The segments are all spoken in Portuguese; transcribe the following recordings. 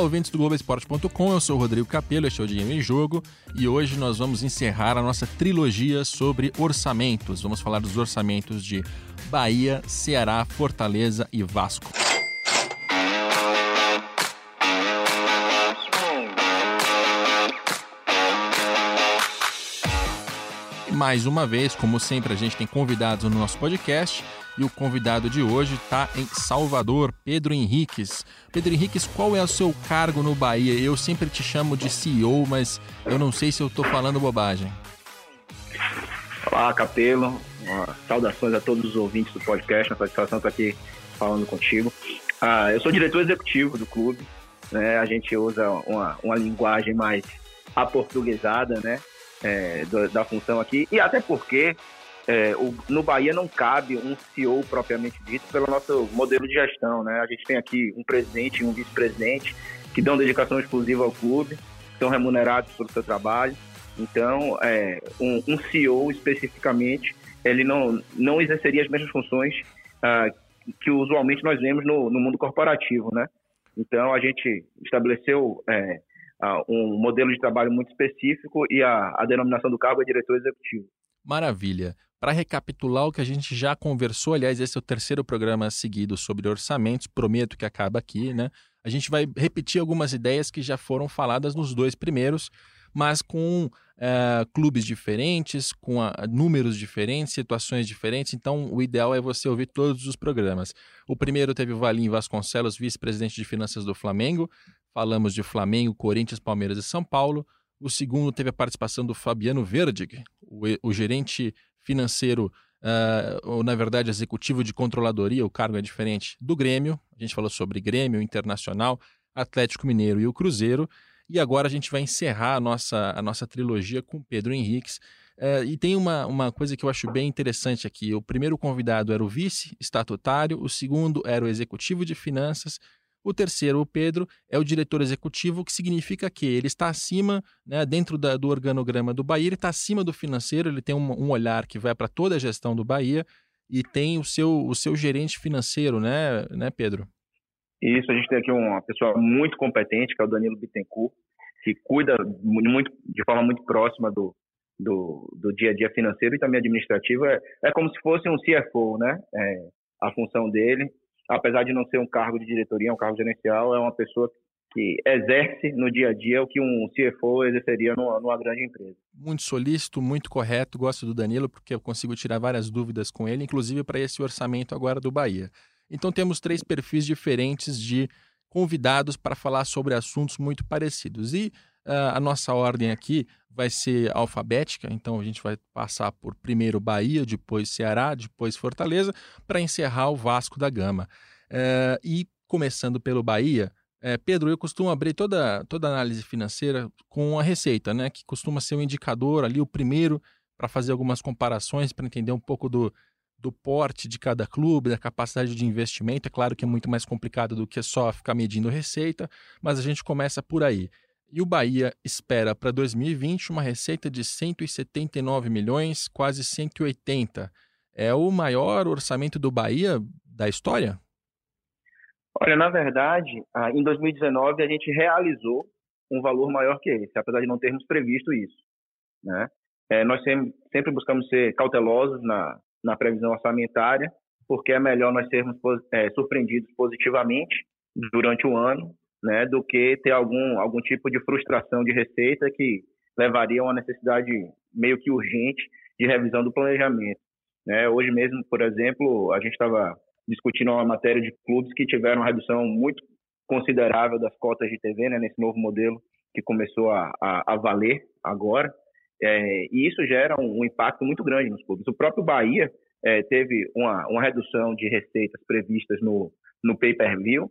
ouvintes do Globoesporte.com, eu sou o Rodrigo Capello, este é o Dinheiro em Jogo e hoje nós vamos encerrar a nossa trilogia sobre orçamentos. Vamos falar dos orçamentos de Bahia, Ceará, Fortaleza e Vasco. mais uma vez, como sempre, a gente tem convidados no nosso podcast e o convidado de hoje está em Salvador, Pedro Henriques. Pedro Henriques, qual é o seu cargo no Bahia? Eu sempre te chamo de CEO, mas eu não sei se eu estou falando bobagem. Olá, Capelo. Saudações a todos os ouvintes do podcast. Uma satisfação estar aqui falando contigo. Ah, eu sou diretor executivo do clube. Né? A gente usa uma, uma linguagem mais aportuguesada, né? é, da, da, função aqui, e até porque é, o, no Bahia não cabe um CEO propriamente dito pelo nosso modelo de gestão. Né? A gente tem aqui um presidente e um vice-presidente que dão dedicação exclusiva ao clube, são remunerados pelo seu trabalho. Então, é, um, um, CEO especificamente, ele não, não exerceria as mesmas funções ah, que usualmente nós vemos no, no mundo corporativo, né? Então, a gente estabeleceu é, um modelo de trabalho muito específico e a, a denominação do cargo é diretor executivo. Maravilha. Para recapitular o que a gente já conversou, aliás, esse é o terceiro programa seguido sobre orçamentos, prometo que acaba aqui, né? A gente vai repetir algumas ideias que já foram faladas nos dois primeiros, mas com uh, clubes diferentes, com a, números diferentes, situações diferentes. Então, o ideal é você ouvir todos os programas. O primeiro teve o Valim Vasconcelos, vice-presidente de finanças do Flamengo. Falamos de Flamengo, Corinthians, Palmeiras e São Paulo. O segundo teve a participação do Fabiano Verdig, o, o gerente financeiro, uh, ou na verdade executivo de controladoria, o cargo é diferente, do Grêmio. A gente falou sobre Grêmio, Internacional, Atlético Mineiro e o Cruzeiro. E agora a gente vai encerrar a nossa, a nossa trilogia com Pedro Henriques. Uh, e tem uma, uma coisa que eu acho bem interessante aqui. O primeiro convidado era o vice estatutário, o segundo era o executivo de finanças o terceiro, o Pedro, é o diretor executivo, que significa que ele está acima, né, dentro da, do organograma do Bahia, ele está acima do financeiro, ele tem um, um olhar que vai para toda a gestão do Bahia e tem o seu, o seu gerente financeiro, né, né, Pedro? Isso, a gente tem aqui uma pessoa muito competente, que é o Danilo Bittencourt, que cuida muito, de forma muito próxima do, do, do dia a dia financeiro e também administrativo. É, é como se fosse um CFO, né? É, a função dele apesar de não ser um cargo de diretoria, é um cargo gerencial, é uma pessoa que exerce no dia a dia o que um CFO exerceria numa, numa, grande empresa. Muito solícito, muito correto. Gosto do Danilo porque eu consigo tirar várias dúvidas com ele, inclusive para esse orçamento agora do Bahia. Então temos três perfis diferentes de convidados para falar sobre assuntos muito parecidos. E uh, a nossa ordem aqui vai ser alfabética, então a gente vai passar por primeiro Bahia, depois Ceará, depois Fortaleza, para encerrar o Vasco da Gama. Uh, e começando pelo Bahia, uh, Pedro, eu costumo abrir toda, toda análise financeira com a receita, né, que costuma ser um indicador ali, o primeiro, para fazer algumas comparações, para entender um pouco do, do porte de cada clube, da capacidade de investimento. É claro que é muito mais complicado do que só ficar medindo receita, mas a gente começa por aí. E o Bahia espera para 2020 uma receita de 179 milhões, quase 180. É o maior orçamento do Bahia da história? Olha, na verdade, em 2019 a gente realizou um valor maior que esse, apesar de não termos previsto isso. Né? É, nós sempre buscamos ser cautelosos na, na previsão orçamentária, porque é melhor nós sermos é, surpreendidos positivamente durante o ano né, do que ter algum, algum tipo de frustração de receita que levaria a uma necessidade meio que urgente de revisão do planejamento. Né? Hoje mesmo, por exemplo, a gente estava discutindo uma matéria de clubes que tiveram uma redução muito considerável das cotas de TV, né, nesse novo modelo que começou a, a, a valer agora, é, e isso gera um, um, impacto muito grande nos clubes. O próprio Bahia é, teve uma, uma redução de receitas previstas no, no pay-per-view,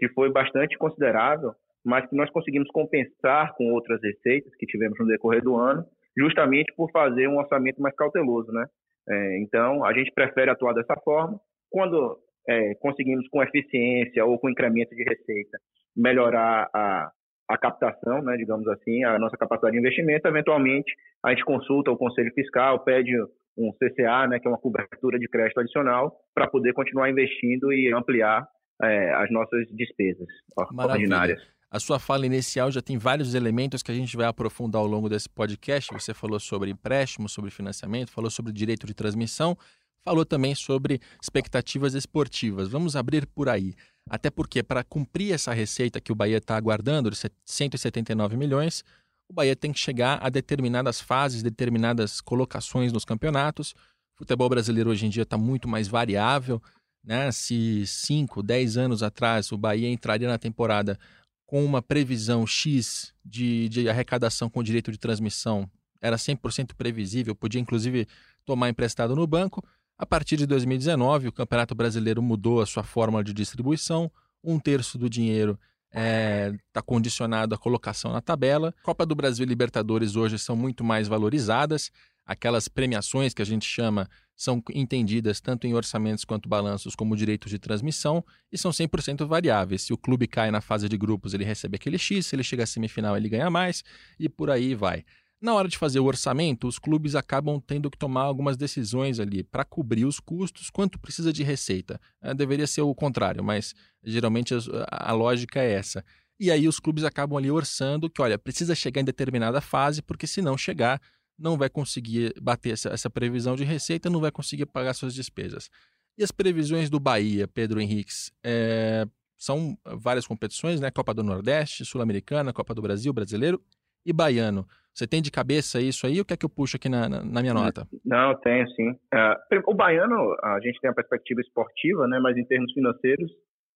que foi bastante considerável, mas que nós conseguimos compensar com outras receitas que tivemos no decorrer do ano, justamente por fazer um orçamento mais cauteloso, né? É, então, a gente prefere atuar dessa forma. Quando é, conseguimos, com eficiência ou com incremento de receita, melhorar a, a captação, né, digamos assim, a nossa capacidade de investimento, eventualmente a gente consulta o Conselho Fiscal, pede um CCA, né, que é uma cobertura de crédito adicional, para poder continuar investindo e ampliar é, as nossas despesas Maravilha. ordinárias. A sua fala inicial já tem vários elementos que a gente vai aprofundar ao longo desse podcast. Você falou sobre empréstimo, sobre financiamento, falou sobre direito de transmissão, falou também sobre expectativas esportivas. Vamos abrir por aí. Até porque, para cumprir essa receita que o Bahia está aguardando, de 179 milhões, o Bahia tem que chegar a determinadas fases, determinadas colocações nos campeonatos. O futebol brasileiro hoje em dia está muito mais variável. Né? Se 5, 10 anos atrás o Bahia entraria na temporada com uma previsão X de, de arrecadação com direito de transmissão, era 100% previsível, podia inclusive tomar emprestado no banco. A partir de 2019, o Campeonato Brasileiro mudou a sua fórmula de distribuição, um terço do dinheiro está é, tá condicionado à colocação na tabela. Copa do Brasil e Libertadores hoje são muito mais valorizadas. Aquelas premiações que a gente chama são entendidas tanto em orçamentos quanto balanços como direitos de transmissão e são 100% variáveis. Se o clube cai na fase de grupos, ele recebe aquele X, se ele chega à semifinal, ele ganha mais e por aí vai. Na hora de fazer o orçamento, os clubes acabam tendo que tomar algumas decisões ali para cobrir os custos, quanto precisa de receita. É, deveria ser o contrário, mas geralmente a, a lógica é essa. E aí os clubes acabam ali orçando que, olha, precisa chegar em determinada fase, porque se não chegar, não vai conseguir bater essa, essa previsão de receita, não vai conseguir pagar suas despesas. E as previsões do Bahia, Pedro Henriques, é, são várias competições, né? Copa do Nordeste, Sul-Americana, Copa do Brasil, Brasileiro e Baiano. Você tem de cabeça isso aí? O que é que eu puxo aqui na, na, na minha nota? Não, tenho sim. Uh, o Baiano, a gente tem a perspectiva esportiva, né? Mas em termos financeiros,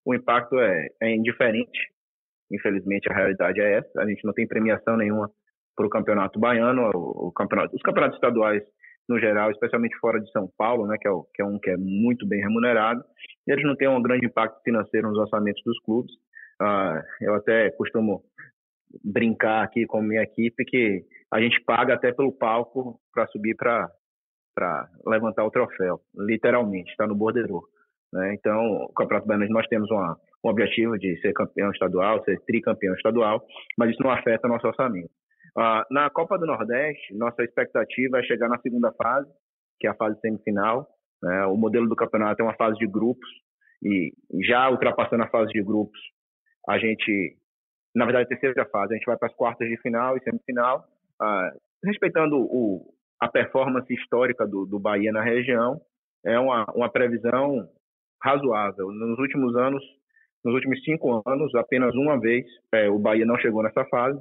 o impacto é, é indiferente. Infelizmente, a realidade é essa. A gente não tem premiação nenhuma para o campeonato baiano, o, o, campeonato, os campeonatos estaduais no geral, especialmente fora de São Paulo, né, que é, o, que é um que é muito bem remunerado, eles não têm um grande impacto financeiro nos orçamentos dos clubes. Uh, eu até costumo brincar aqui com minha equipe que a gente paga até pelo palco para subir para para levantar o troféu, literalmente, está no bordeiro. Né? Então, o Campeonato Baiano nós temos uma, um objetivo de ser campeão estadual, ser tricampeão estadual, mas isso não afeta nosso orçamento. Uh, na Copa do Nordeste, nossa expectativa é chegar na segunda fase, que é a fase semifinal. Né? O modelo do campeonato é uma fase de grupos, e já ultrapassando a fase de grupos, a gente, na verdade, a terceira fase, a gente vai para as quartas de final e semifinal, uh, respeitando o, a performance histórica do, do Bahia na região, é uma, uma previsão razoável. Nos últimos anos, nos últimos cinco anos, apenas uma vez é, o Bahia não chegou nessa fase.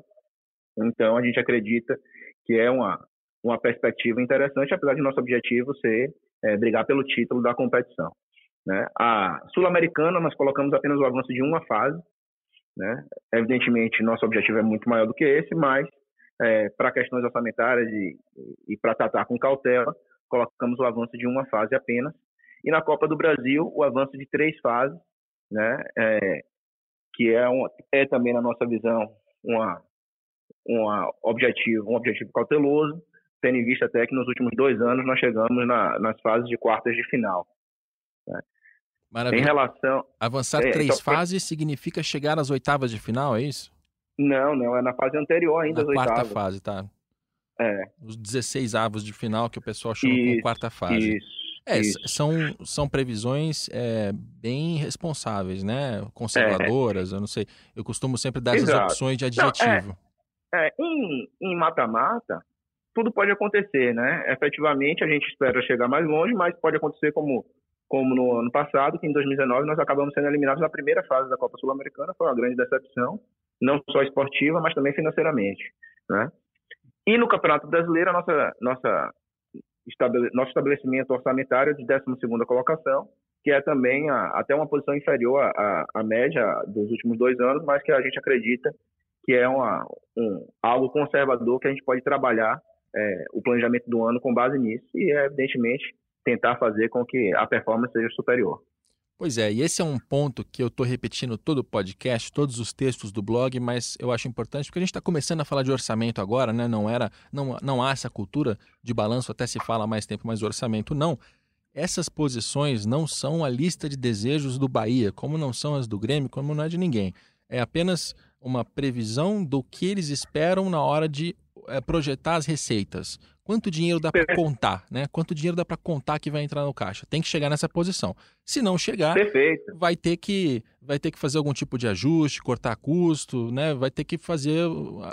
Então, a gente acredita que é uma, uma perspectiva interessante, apesar de nosso objetivo ser é, brigar pelo título da competição. Né? A Sul-Americana, nós colocamos apenas o avanço de uma fase. Né? Evidentemente, nosso objetivo é muito maior do que esse, mas é, para questões orçamentárias e, e para tratar com cautela, colocamos o avanço de uma fase apenas. E na Copa do Brasil, o avanço de três fases, né? É, que é, um, é também, na nossa visão, uma, uma objetivo, um objetivo cauteloso, tendo em vista até que nos últimos dois anos nós chegamos na, nas fases de quartas de final. Né? Maravilha. Em relação... Avançar é, três então, fases significa chegar às oitavas de final, é isso? Não, não, é na fase anterior ainda, na quarta oitavas. fase, tá. É. Os 16 avos de final que o pessoal chama isso, como quarta fase. Isso. É, são, são previsões é, bem responsáveis, né? Conservadoras, é. eu não sei. Eu costumo sempre dar Exato. essas opções de adjetivo. Não, é, em mata-mata, tudo pode acontecer, né? Efetivamente, a gente espera chegar mais longe, mas pode acontecer como, como no ano passado, que em 2019 nós acabamos sendo eliminados na primeira fase da Copa Sul-Americana, foi uma grande decepção, não só esportiva, mas também financeiramente, né? E no Campeonato Brasileiro, nossa, nossa estabele, nosso estabelecimento orçamentário é de 12ª colocação, que é também a, até uma posição inferior à, à média dos últimos dois anos, mas que a gente acredita que é uma, um, algo conservador que a gente pode trabalhar é, o planejamento do ano com base nisso e, evidentemente, tentar fazer com que a performance seja superior. Pois é, e esse é um ponto que eu estou repetindo todo o podcast, todos os textos do blog, mas eu acho importante porque a gente está começando a falar de orçamento agora, né? Não era, não, não há essa cultura de balanço, até se fala há mais tempo, mas orçamento não. Essas posições não são a lista de desejos do Bahia, como não são as do Grêmio, como não é de ninguém. É apenas uma previsão do que eles esperam na hora de é, projetar as receitas. quanto dinheiro dá para contar, né? Quanto dinheiro dá para contar que vai entrar no caixa? Tem que chegar nessa posição. Se não chegar, Perfeito. vai ter que vai ter que fazer algum tipo de ajuste, cortar custo, né? Vai ter que fazer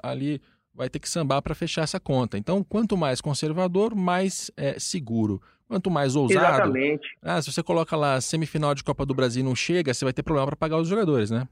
ali, vai ter que sambar para fechar essa conta. Então, quanto mais conservador, mais é, seguro. Quanto mais ousado. Exatamente. Ah, se você coloca lá semifinal de Copa do Brasil e não chega, você vai ter problema para pagar os jogadores, né?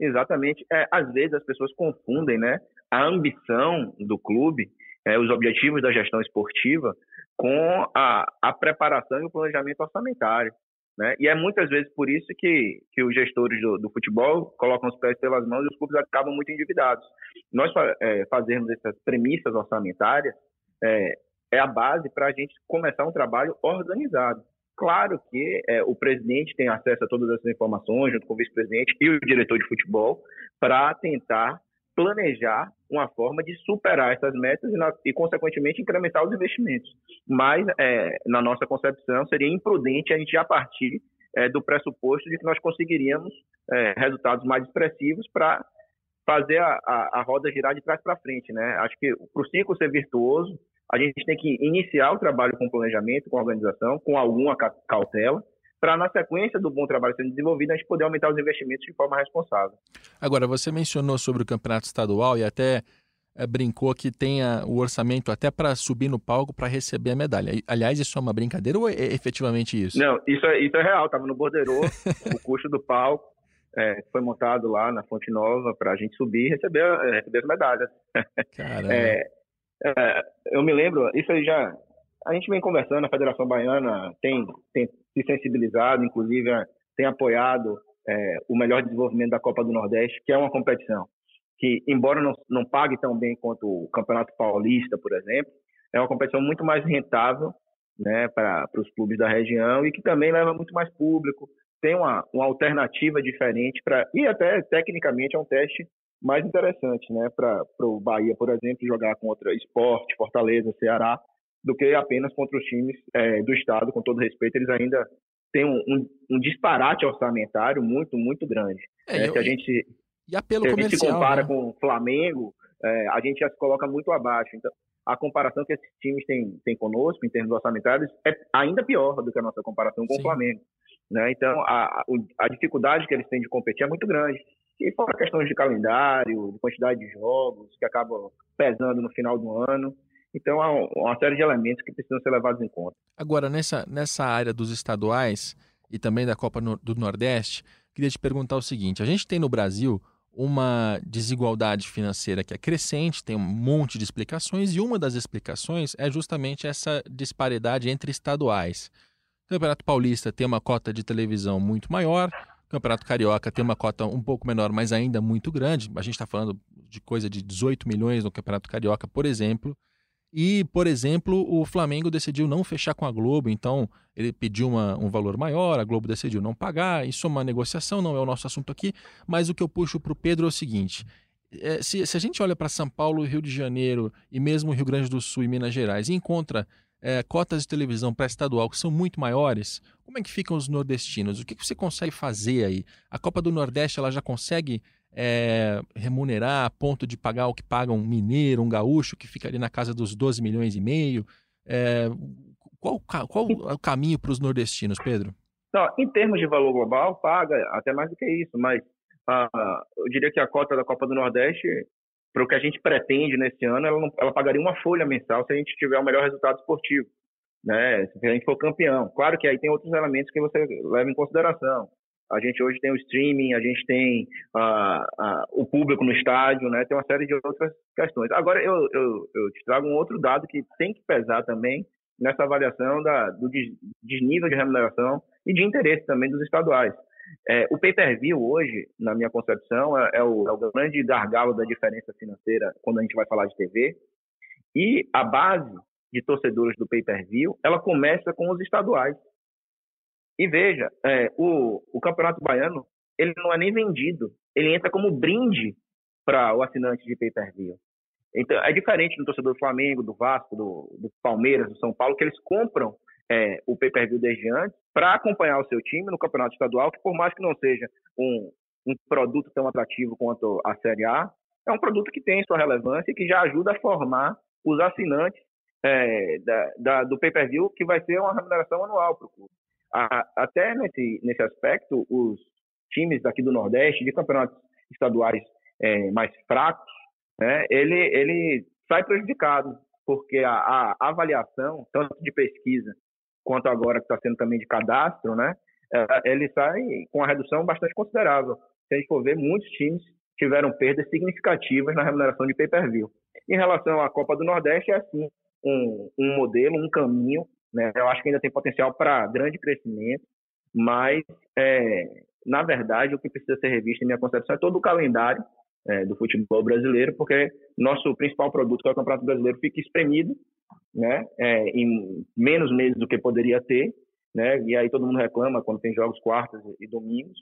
Exatamente. É, às vezes as pessoas confundem, né? A ambição do clube é, os objetivos da gestão esportiva com a, a preparação e o planejamento orçamentário. Né? E é muitas vezes por isso que, que os gestores do, do, futebol colocam os pés pelas mãos e os clubes acabam muito endividados. Nós é, fazermos essas premissas orçamentárias é, é a base para a gente começar um trabalho organizado. Claro que é, o presidente tem acesso a todas essas informações, junto com o vice-presidente e o diretor de futebol, para tentar planejar uma forma de superar essas metas e, na, e consequentemente, incrementar os investimentos. Mas, é, na nossa concepção, seria imprudente a gente já partir é, do pressuposto de que nós conseguiríamos é, resultados mais expressivos para fazer a, a, a, roda girar de trás para frente. Né? Acho que para o ciclo ser virtuoso, a gente tem que iniciar o trabalho com planejamento, com organização, com alguma cautela, para na sequência do bom trabalho sendo desenvolvido, a gente poder aumentar os investimentos de forma responsável. Agora, você mencionou sobre o campeonato estadual e até é, brincou que tenha o orçamento até para subir no palco para receber a medalha. Aliás, isso é uma brincadeira ou é efetivamente isso? Não, isso é, isso é real. Estava no Bordeiro, o custo do palco é, foi montado lá na Fonte Nova para a gente subir e receber, é, receber as medalhas. Caramba. É, é, eu me lembro, isso aí já a gente vem conversando, a Federação Baiana tem, tem se sensibilizado, inclusive é, tem apoiado é, o melhor desenvolvimento da Copa do Nordeste, que é uma competição que, embora não, não pague tão bem quanto o Campeonato Paulista, por exemplo, é uma competição muito mais rentável né, para os clubes da região e que também leva muito mais público, tem uma, uma alternativa diferente para e até tecnicamente é um teste mais interessante, né, para o Bahia, por exemplo, jogar contra Esporte, Fortaleza, Ceará, do que apenas contra os times é, do Estado, com todo respeito, eles ainda têm um, um, um disparate orçamentário muito, muito grande. É, é, eu, se a gente, e apelo se a gente se compara né? com o Flamengo, é, a gente já se coloca muito abaixo. Então, a comparação que esses times têm, têm conosco, em termos orçamentários, é ainda pior do que a nossa comparação com Sim. o Flamengo. Né? Então, a, a dificuldade que eles têm de competir é muito grande. E fora questões de calendário, de quantidade de jogos, que acabam pesando no final do ano. Então, há uma série de elementos que precisam ser levados em conta. Agora, nessa, nessa área dos estaduais e também da Copa do Nordeste, queria te perguntar o seguinte: a gente tem no Brasil uma desigualdade financeira que é crescente, tem um monte de explicações, e uma das explicações é justamente essa disparidade entre estaduais. Campeonato Paulista tem uma cota de televisão muito maior, Campeonato Carioca tem uma cota um pouco menor, mas ainda muito grande. A gente está falando de coisa de 18 milhões no Campeonato Carioca, por exemplo. E, por exemplo, o Flamengo decidiu não fechar com a Globo, então ele pediu uma, um valor maior, a Globo decidiu não pagar. Isso é uma negociação, não é o nosso assunto aqui. Mas o que eu puxo para o Pedro é o seguinte: é, se, se, a gente olha para São Paulo, Rio de Janeiro e mesmo Rio Grande do Sul e Minas Gerais e encontra é, cotas de televisão para estadual que são muito maiores, como é que ficam os nordestinos? O que, que você consegue fazer aí? A Copa do Nordeste ela já consegue é, remunerar a ponto de pagar o que paga um mineiro, um gaúcho, que fica ali na casa dos 12 milhões e meio. É, qual, qual é o caminho para os nordestinos, Pedro? Não, em termos de valor global, paga até mais do que isso, mas ah, eu diria que a cota da Copa do Nordeste, para o que a gente pretende nesse ano, ela, não, ela pagaria uma folha mensal se a gente tiver o melhor resultado esportivo, né? se a gente for campeão. Claro que aí tem outros elementos que você leva em consideração. A gente hoje tem o streaming, a gente tem uh, uh, o público no estádio, né? Tem uma série de outras questões. Agora, eu, eu, eu te trago um outro dado que tem que pesar também nessa avaliação da, do desnível de remuneração e de interesse também dos estaduais. É, o pay-per-view hoje, na minha concepção, é, é, o, é, o, grande gargalo da diferença financeira quando a gente vai falar de TV. E a base de torcedores do pay-per-view, ela começa com os estaduais. E veja, é, o, o Campeonato Baiano, ele não é nem vendido, ele entra como brinde para o assinante de pay-per-view. Então, é diferente do torcedor do Flamengo, do Vasco, do, do Palmeiras, do São Paulo, que eles compram é, o pay-per-view desde antes para acompanhar o seu time no campeonato estadual, que por mais que não seja um, um produto tão atrativo quanto a Série A, é um produto que tem sua relevância e que já ajuda a formar os assinantes é, da, da, do pay-per-view, que vai ser uma remuneração anual para o clube. até nesse, nesse aspecto, os times daqui do Nordeste, de campeonatos estaduais é, mais fracos, né, ele, ele sai prejudicado, porque a, a, avaliação, tanto de pesquisa quanto agora que está sendo também de cadastro, né, é, ele sai com uma redução bastante considerável. Se a gente for ver, muitos times tiveram perdas significativas na remuneração de pay-per-view. Em relação à Copa do Nordeste, é assim, um, um modelo, um caminho, né? Eu acho que ainda tem potencial para grande crescimento, mas, é, na verdade, o que precisa ser revisto, em minha concepção, é todo o calendário é, do futebol brasileiro, porque nosso principal produto, que é o Campeonato Brasileiro, fica espremido né, é, em menos meses do que poderia ter, né, e aí todo mundo reclama quando tem jogos quartas e domingos,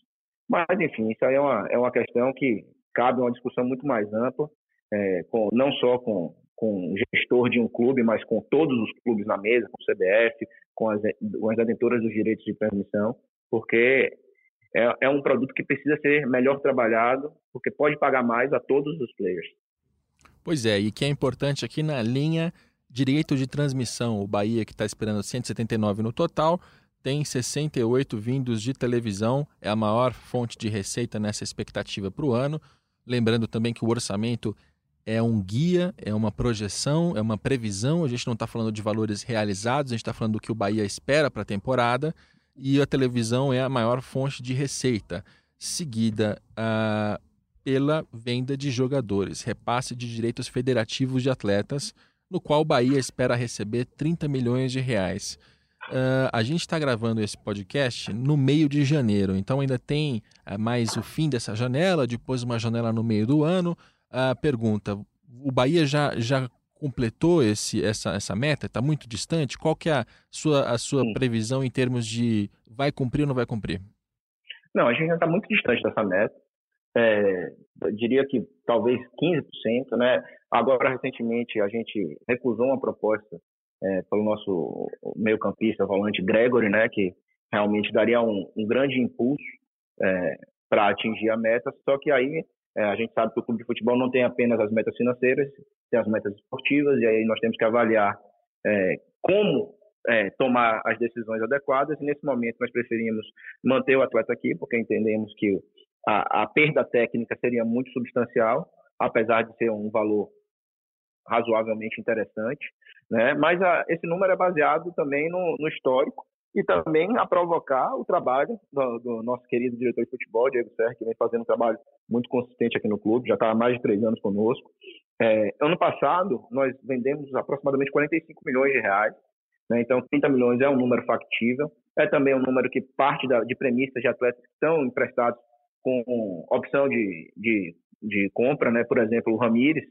mas, enfim, isso aí é uma, é uma questão que cabe uma discussão muito mais ampla, é, com, não só com, com gestor de um clube, mas com todos os clubes na mesa, com o CBF, com as, com as detentoras dos direitos de transmissão, porque é, é um produto que precisa ser melhor trabalhado, porque pode pagar mais a todos os players. Pois é, e que é importante aqui na linha direito de transmissão, o Bahia que está esperando 179 no total, tem 68 vindos de televisão, é a maior fonte de receita nessa expectativa para o ano. Lembrando também que o orçamento é um guia, é uma projeção, é uma previsão. A gente não está falando de valores realizados, a gente está falando do que o Bahia espera para a temporada. E a televisão é a maior fonte de receita, seguida uh, pela venda de jogadores, repasse de direitos federativos de atletas, no qual o Bahia espera receber 30 milhões de reais. Uh, a gente está gravando esse podcast no meio de janeiro, então ainda tem uh, mais o fim dessa janela, depois uma janela no meio do ano. Uh, pergunta: o Bahia já, já completou esse, essa, essa meta? Está muito distante? Qual que é a sua, a sua previsão em termos de vai cumprir ou não vai cumprir? Não, a gente ainda está muito distante dessa meta. É, diria que talvez 15%, né? Agora, recentemente, a gente recusou uma proposta é, pelo nosso meio-campista, volante Gregory, né, que realmente daria um, um grande impulso é, para atingir a meta. Só que aí é, a gente sabe que o clube de futebol não tem apenas as metas financeiras, tem as metas esportivas, e aí nós temos que avaliar é, como é, tomar as decisões adequadas. E nesse momento nós preferimos manter o atleta aqui, porque entendemos que a, a perda técnica seria muito substancial, apesar de ser um valor razoavelmente interessante, né? Mas a, esse número é baseado também no, no, histórico e também a provocar o trabalho do, do, nosso querido diretor de futebol, Diego Serra, que vem fazendo um trabalho muito consistente aqui no clube, já está há mais de três anos conosco. É, ano passado, nós vendemos aproximadamente 45 milhões de reais, né? então 30 milhões é um número factível, é também um número que parte da, de premissas de atletas que estão emprestados com opção de, de, de compra, né? por exemplo, o Ramires,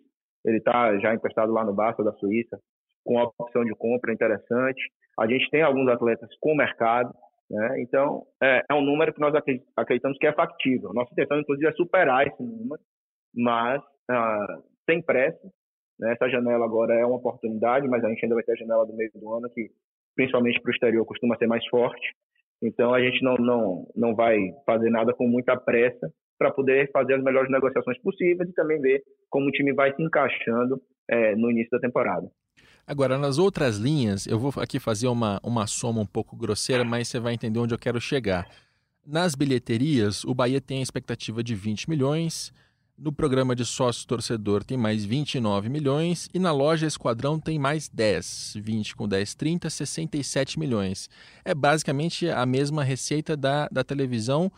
ele está já emprestado lá no Barça da Suíça, com opção de compra interessante. A gente tem alguns atletas com mercado, né? então é, é, um número que nós acreditamos que é factível. Nossa intenção, inclusive, é superar esse número, mas ah, sem pressa. Né? Essa janela agora é uma oportunidade, mas a gente ainda vai ter a janela do meio do ano, que principalmente para o exterior costuma ser mais forte. Então a gente não, não, não vai fazer nada com muita pressa, para poder fazer as melhores negociações possíveis e também ver como o time vai se encaixando é, no início da temporada. Agora, nas outras linhas, eu vou aqui fazer uma, uma soma um pouco grosseira, mas você vai entender onde eu quero chegar. Nas bilheterias, o Bahia tem a expectativa de 20 milhões, no programa de sócio torcedor tem mais 29 milhões e na loja Esquadrão tem mais 10, 20 com 10, 30, 67 milhões. É basicamente a mesma receita da, da televisão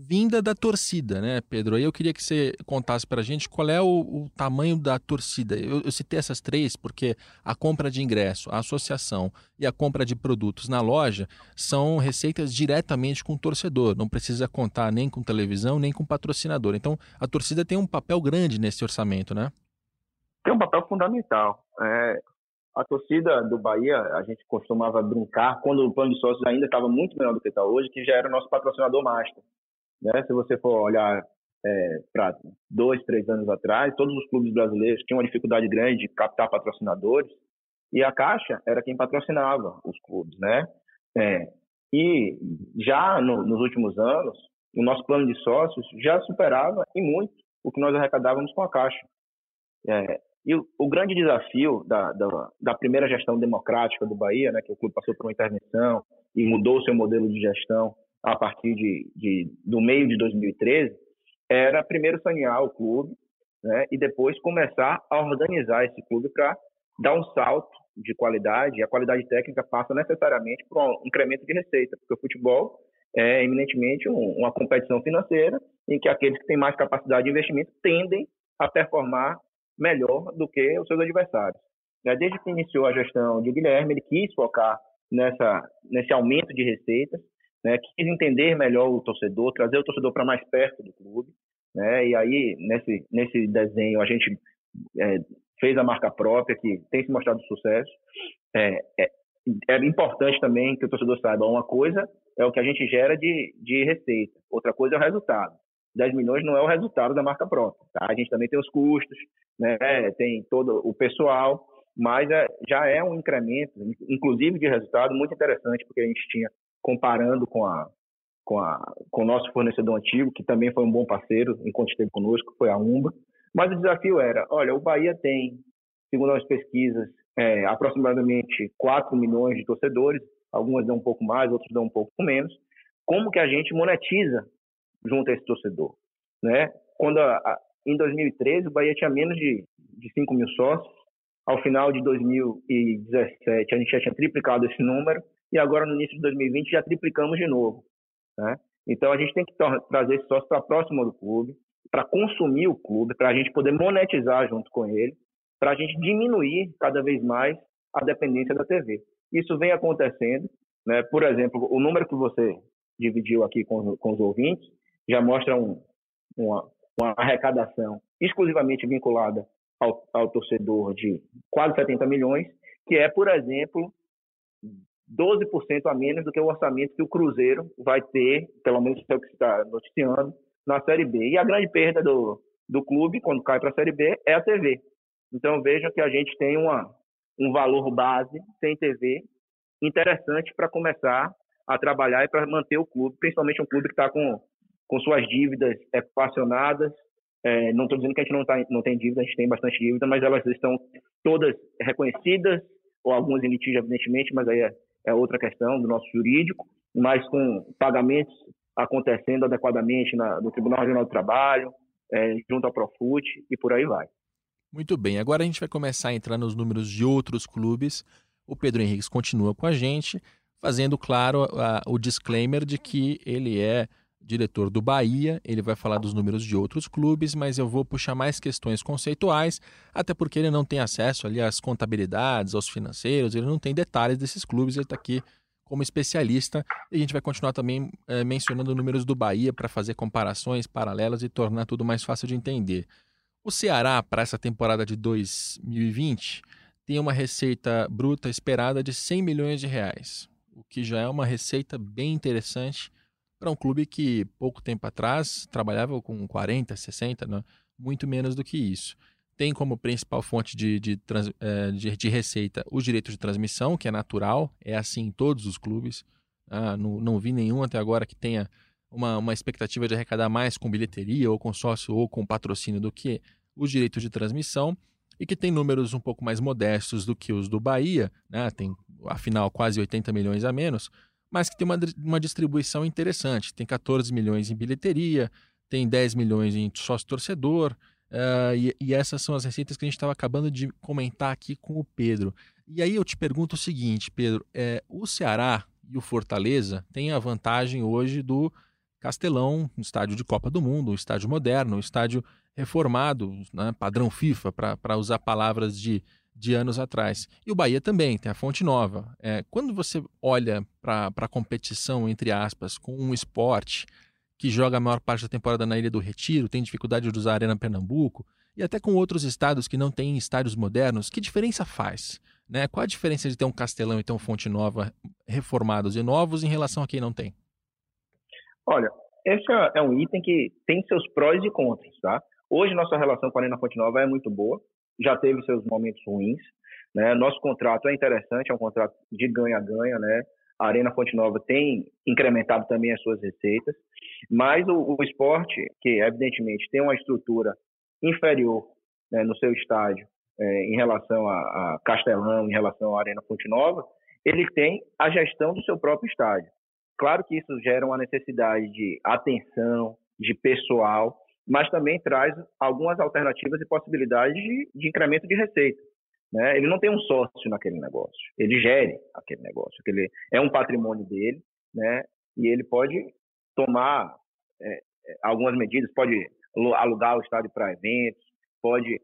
vinda da torcida, né, Pedro? Aí eu queria que você contasse para a gente qual é o, o tamanho da torcida. Eu, eu, citei essas três porque a compra de ingresso, a associação e a compra de produtos na loja são receitas diretamente com o torcedor. Não precisa contar nem com televisão, nem com patrocinador. Então, a torcida tem um papel grande nesse orçamento, né? Tem um papel fundamental. É, a torcida do Bahia, a gente costumava brincar, quando o plano de sócios ainda estava muito melhor do que está hoje, que já era o nosso patrocinador master. Né? Se você for olhar é, para dois, três anos atrás, todos os clubes brasileiros tinham uma dificuldade grande de captar patrocinadores e a Caixa era quem patrocinava os clubes, né? É, e já no, nos últimos anos, o nosso plano de sócios já superava e muito o que nós arrecadávamos com a Caixa. É, E o, o grande desafio da, da, da, primeira gestão democrática do Bahia, né, que o clube passou por uma intervenção e mudou o seu modelo de gestão a partir de, de do meio de 2013, era primeiro sanear o clube né, e depois começar a organizar esse clube para dar um salto de qualidade, e a qualidade técnica passa necessariamente por um incremento de receita, porque o futebol é eminentemente um, uma competição financeira em que aqueles que têm mais capacidade de investimento tendem a performar melhor do que os seus adversários. Né, desde que iniciou a gestão de Guilherme, ele quis focar nessa, nesse aumento de receitas, né, quis entender melhor o torcedor, trazer o torcedor para mais perto do clube. Né, e aí, nesse, nesse desenho, a gente é, fez a marca própria, que tem se mostrado sucesso. É, é, é importante também que o torcedor saiba, uma coisa é o que a gente gera de, de receita, outra coisa é o resultado. 10 milhões não é o resultado da marca própria. Tá? A gente também tem os custos, né? tem todo o pessoal, mas é, já é um incremento, inclusive de resultado, muito interessante, porque a gente tinha, comparando com, a, com, a, com o nosso fornecedor antigo, que também foi um bom parceiro enquanto esteve conosco, foi a UMBA, mas o desafio era, olha, o Bahia tem, segundo as pesquisas, é, aproximadamente 4 milhões de torcedores, algumas dão um pouco mais, outras dão um pouco menos. Como que a gente monetiza junto a esse torcedor? Né? Quando a, a, em 2013 o Bahia tinha menos de, de 5 mil sócios, ao final de 2017 a gente já tinha triplicado esse número e agora no início de 2020 já triplicamos de novo. Né? Então a gente tem que trazer esse sócio para próximo do clube, para consumir o clube, para a gente poder monetizar junto com ele, para a gente diminuir cada vez mais a dependência da TV. Isso vem acontecendo, né? Por exemplo, o número que você dividiu aqui com, com os ouvintes já mostra um, uma, uma, arrecadação exclusivamente vinculada ao, ao torcedor de quase 70 milhões, que é, por exemplo, 12% a menos do que o orçamento que o Cruzeiro vai ter, pelo menos é o que está noticiando, na Série B. E a grande perda do, do clube, quando cai para a Série B, é a TV. Então vejam que a gente tem uma, um valor base sem TV interessante para começar a trabalhar e para manter o clube, principalmente um clube que está com, com suas dívidas equacionadas. É, não estou dizendo que a gente não, tá, não tem dívida, a gente tem bastante dívida, mas elas estão todas reconhecidas, ou algumas em litígio, evidentemente, mas aí é, é outra questão do nosso jurídico, mas com pagamentos acontecendo adequadamente na, no Tribunal Regional do Trabalho, é, junto à Profut e por aí vai. Muito bem, agora a gente vai começar a entrar nos números de outros clubes. O Pedro Henrique continua com a gente, fazendo claro a, o disclaimer de que ele é diretor do Bahia, ele vai falar dos números de outros clubes, mas eu vou puxar mais questões conceituais, até porque ele não tem acesso ali às contabilidades, aos financeiros, ele não tem detalhes desses clubes, ele está aqui como especialista. E a gente vai continuar também é, mencionando números do Bahia para fazer comparações paralelas e tornar tudo mais fácil de entender. O Ceará, para essa temporada de 2020, tem uma receita bruta esperada de 100 milhões de reais, o que já é uma receita bem interessante para um clube que pouco tempo atrás trabalhava com 40, 60, né? muito menos do que isso tem como principal fonte de, de, é, de, de, receita os direitos de transmissão, que é natural, é assim em todos os clubes. Ah, não, não vi nenhum até agora que tenha uma, uma expectativa de arrecadar mais com bilheteria, ou com sócio, ou com patrocínio do que os direitos de transmissão, e que tem números um pouco mais modestos do que os do Bahia, né? tem afinal quase 80 milhões a menos, mas que tem uma, uma distribuição interessante. Tem 14 milhões em bilheteria, tem 10 milhões em sócio-torcedor, Uh, e, e, essas são as receitas que a gente estava acabando de comentar aqui com o Pedro. E aí eu te pergunto o seguinte, Pedro: é, o Ceará e o Fortaleza têm a vantagem hoje do Castelão, um estádio de Copa do Mundo, um estádio moderno, um estádio reformado, né, padrão FIFA, para usar palavras de, de anos atrás. E o Bahia também, tem a Fonte Nova. É, quando você olha para a competição, entre aspas, com um esporte que joga a maior parte da temporada na Ilha do Retiro, tem dificuldade de usar a Arena Pernambuco, e até com outros estados que não têm estádios modernos, que diferença faz? Né? Qual a diferença de ter um Castelão e ter um Fonte Nova reformados e novos em relação a quem não tem? Olha, esse é um item que tem seus prós e contras, tá? Hoje nossa relação com a Arena Fonte Nova é muito boa, já teve seus momentos ruins, né? Nosso contrato é interessante, é um contrato de ganha-ganha, né? A Arena Fonte Nova tem incrementado também as suas receitas, mas o, o esporte, que evidentemente tem uma estrutura inferior né, no seu estádio, é, em relação a, a, Castelão, em relação à Arena Fonte Nova, ele tem a gestão do seu próprio estádio. Claro que isso gera uma necessidade de atenção, de pessoal, mas também traz algumas alternativas e possibilidades de, de incremento de receita. Né? Ele não tem um sócio naquele negócio, ele gere aquele negócio, aquele é um patrimônio dele, né? E ele pode tomar é, é algumas medidas, pode alugar o estádio para eventos, pode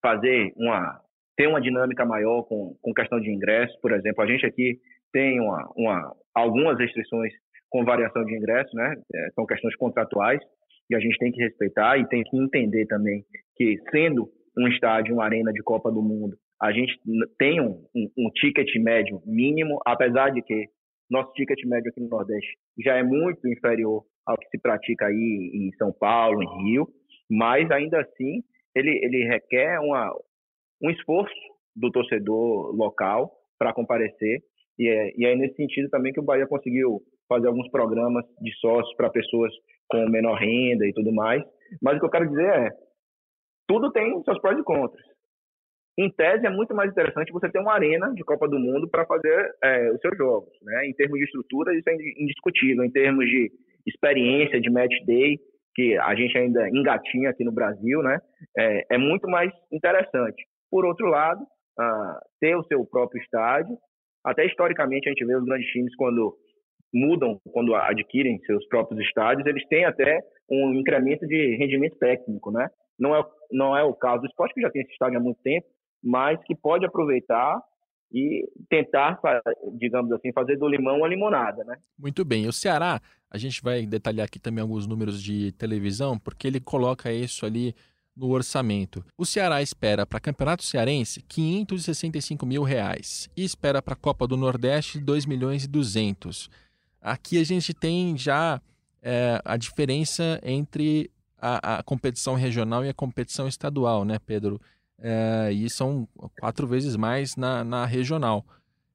fazer uma ter uma dinâmica maior com, com questão de ingressos, por exemplo, a gente aqui tem uma, uma algumas restrições com variação de ingressos, né? É, são questões contratuais e a gente tem que respeitar e tem que entender também que sendo um estádio, uma arena de Copa do Mundo, a gente tem um, um, um ticket médio mínimo, apesar de que nosso ticket médio aqui no Nordeste já é muito inferior ao que se pratica aí em São Paulo, em Rio, mas ainda assim ele, ele requer uma, um esforço do torcedor local para comparecer. E é, e é nesse sentido também que o Bahia conseguiu fazer alguns programas de sócios para pessoas com menor renda e tudo mais. Mas o que eu quero dizer é, tudo tem seus prós e contras. Em tese, é muito mais interessante você ter uma arena de Copa do Mundo para fazer é, os seus jogos. Né? Em termos de estrutura, isso é indiscutível. Em termos de experiência de match day, que a gente ainda engatinha aqui no Brasil, né? é, é muito mais interessante. Por outro lado, uh, ter o seu próprio estádio, até historicamente a gente vê os grandes times quando mudam, quando adquirem seus próprios estádios, eles têm até um incremento de rendimento técnico, né? Não é, não é o caso do esporte, que já tem esse estádio há muito tempo, mas que pode aproveitar e tentar, digamos assim, fazer do limão uma limonada, né? Muito bem. O Ceará, a gente vai detalhar aqui também alguns números de televisão, porque ele coloca isso ali no orçamento. O Ceará espera para Campeonato Cearense 565 mil reais e espera para a Copa do Nordeste 2 milhões e 200. Aqui a gente tem já é, a diferença entre a, a, competição regional e a competição estadual, né, Pedro? É, e são quatro vezes mais na, na regional.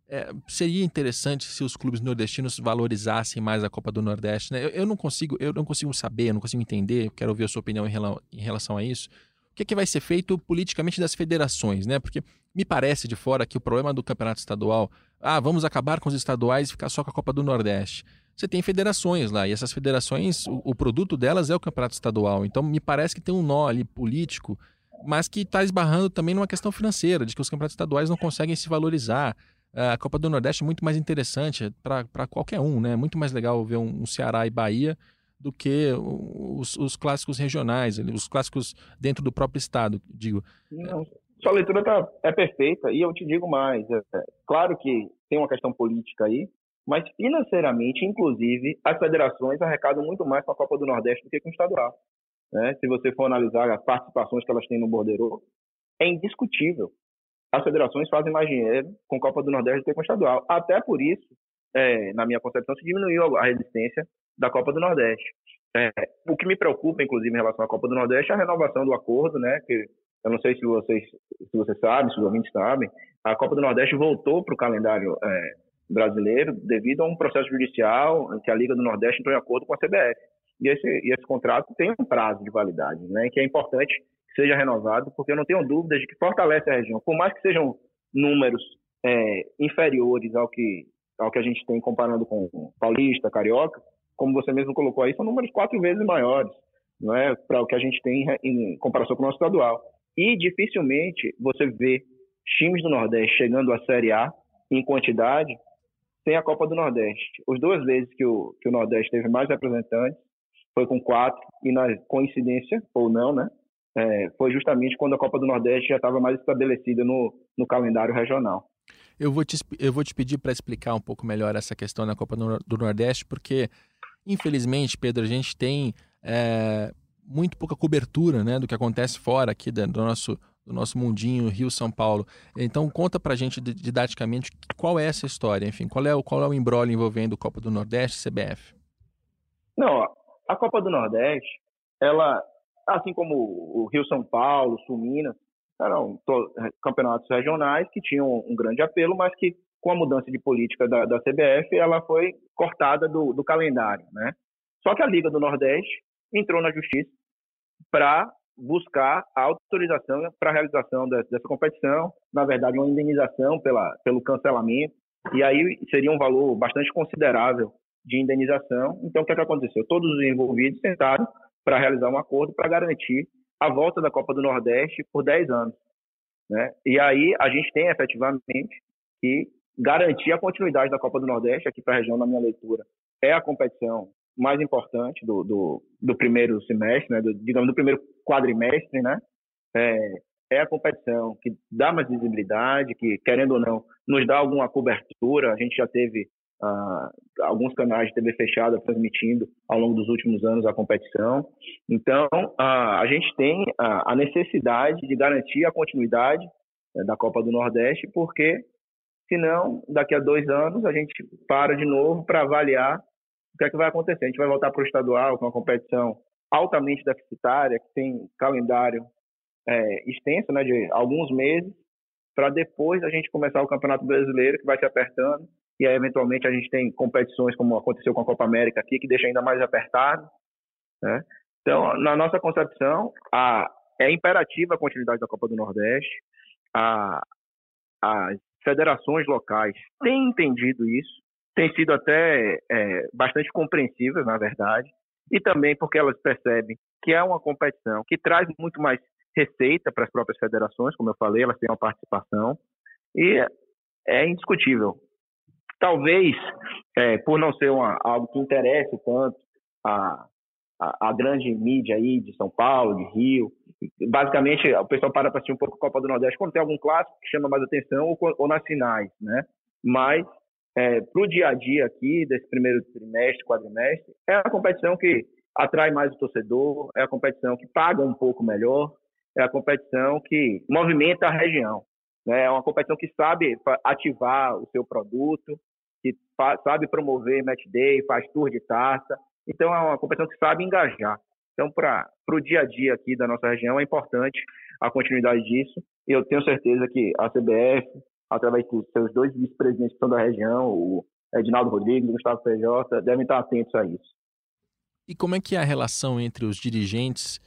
É, seria interessante se os clubes nordestinos valorizassem mais a Copa do Nordeste. Né? Eu, eu, não consigo, eu não consigo saber, eu não consigo entender. Quero ouvir a sua opinião em, rela, em relação a isso. O que, é que vai ser feito politicamente das federações, né? Porque me parece de fora que o problema do campeonato estadual, ah, vamos acabar com os estaduais e ficar só com a Copa do Nordeste. Você tem federações lá e essas federações, o, o produto delas é o campeonato estadual. Então me parece que tem um nó ali político, mas que está esbarrando também numa questão financeira, de que os campeonatos estaduais não conseguem se valorizar. É, a Copa do Nordeste é muito mais interessante para qualquer um, né? É muito mais legal ver um, um Ceará e Bahia do que os, os, clássicos regionais, os clássicos dentro do próprio estado, digo. Não, sua leitura tá, é perfeita e eu te digo mais. É, é, claro que tem uma questão política aí, mas financeiramente, inclusive, as federações arrecadam muito mais com a Copa do Nordeste do que com o estadual. Né? Se você for analisar as participações que elas têm no Bordeiro, é indiscutível as federações fazem mais dinheiro com Copa do Nordeste do que com estadual. Até por isso, é, na minha concepção, se diminuiu a resistência da Copa do Nordeste. É, o que me preocupa, inclusive, em relação à Copa do Nordeste é a renovação do acordo, né? Que eu não sei se vocês, se vocês sabem, se os ouvintes sabem, a Copa do Nordeste voltou para o calendário é, brasileiro devido a um processo judicial que a Liga do Nordeste entrou em acordo com a CBF. E esse, e esse contrato tem um prazo de validade, né? Que é importante seja renovado, porque eu não tenho dúvidas de que fortalece a região. Por mais que sejam números é, inferiores ao que, ao que a gente tem comparando com Paulista, Carioca, como você mesmo colocou aí, são números quatro vezes maiores não é, para o que a gente tem em comparação com o nosso estadual. E dificilmente você vê times do Nordeste chegando à Série A em quantidade sem a Copa do Nordeste. As duas vezes que o, que o Nordeste teve mais representantes foi com quatro, e na coincidência, ou não, né? é, foi justamente quando a Copa do Nordeste já estava mais estabelecida no, no calendário regional. Eu vou te, eu vou te pedir para explicar um pouco melhor essa questão da Copa do Nordeste, porque, infelizmente, Pedro, a gente tem é, muito pouca cobertura né, do que acontece fora aqui do nosso, do nosso mundinho Rio-São Paulo. Então, conta para a gente didaticamente qual é essa história, enfim, qual é o, qual é o embrólio envolvendo Copa do Nordeste e CBF? Não, a Copa do Nordeste, ela assim como o Rio São Paulo, Sul Minas, eram campeonatos regionais que tinham um grande apelo, mas que com a mudança de política da, da CBF, ela foi cortada do, do, calendário, né? Só que a Liga do Nordeste entrou na justiça para buscar a autorização para a realização dessa competição, na verdade, uma indenização pela, pelo cancelamento, e aí seria um valor bastante considerável de indenização. Então, o que, é que aconteceu? Todos os envolvidos sentaram para realizar um acordo para garantir a volta da Copa do Nordeste por 10 anos. Né? E aí a gente tem efetivamente que garantir a continuidade da Copa do Nordeste aqui para a região, na minha leitura, é a competição mais importante do, do, do primeiro semestre, né? do, digamos, do primeiro quadrimestre, né? É, é a competição que dá mais visibilidade, que, querendo ou não, nos dá alguma cobertura. A gente já teve ah, alguns canais de TV fechada transmitindo ao longo dos últimos anos a competição. Então, ah, a gente tem a, necessidade de garantir a continuidade né, da Copa do Nordeste, porque senão, daqui a dois anos, a gente para de novo para avaliar o que é que vai acontecer. A gente vai voltar para o estadual com uma competição altamente deficitária, que tem calendário é, extenso, né, de alguns meses, para depois a gente começar o Campeonato Brasileiro, que vai se apertando, e aí eventualmente a gente tem competições como aconteceu com a Copa América aqui, que deixa ainda mais apertado. Né? Então, na nossa concepção, a, é imperativa a continuidade da Copa do Nordeste, a, as federações locais têm entendido isso, têm sido até é, bastante compreensivas, na verdade, e também porque elas percebem que é uma competição que traz muito mais receita para as próprias federações, como eu falei, elas têm uma participação, e é indiscutível. Talvez, é, por não ser uma, algo que interesse tanto a, a, a, grande mídia aí de São Paulo, de Rio, basicamente o pessoal para para assistir um pouco a Copa do Nordeste quando tem algum clássico que chama mais atenção ou, ou nas finais, né? Mas é, para o dia a dia aqui, desse primeiro trimestre, quadrimestre, é a competição que atrai mais o torcedor, é a competição que paga um pouco melhor, é a competição que movimenta a região. Né? É uma competição que sabe ativar o seu produto, que sabe promover match day, faz tour de taça. Então, é uma competição que sabe engajar. Então, para o dia a dia aqui da nossa região, é importante a continuidade disso. E eu tenho certeza que a CBF, através dos seus dois vice-presidentes que são da região, o Edinaldo Rodrigues e o Gustavo PJ, devem estar atentos a isso. E como é que é a relação entre os dirigentes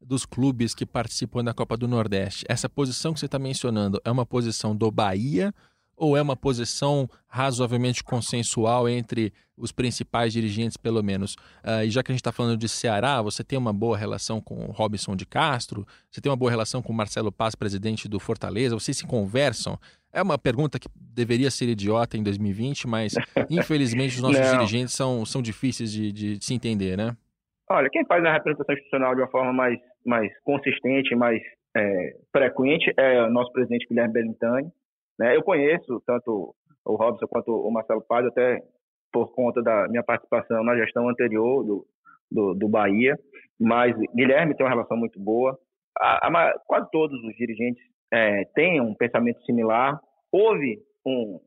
dos clubes que participam da Copa do Nordeste? Essa posição que você está mencionando é uma posição do Bahia ou é uma posição razoavelmente consensual entre os principais dirigentes, pelo menos? Uh, e já que a gente está falando de Ceará, você tem uma boa relação com o Robson de Castro? Você tem uma boa relação com o Marcelo Paz, presidente do Fortaleza? Vocês se conversam? É uma pergunta que deveria ser idiota em 2020, mas infelizmente os nossos dirigentes são, são difíceis de, de se entender, né? Olha, quem faz a representação institucional de uma forma mais, mais consistente, mais é, frequente é o nosso presidente Guilherme Bellintani. Né? Eu conheço tanto o Robson quanto o Marcelo Paz, até por conta da minha participação na gestão anterior do, do, do Bahia, mas Guilherme tem uma relação muito boa. A, a, quase todos os dirigentes é, têm um pensamento similar. Houve um,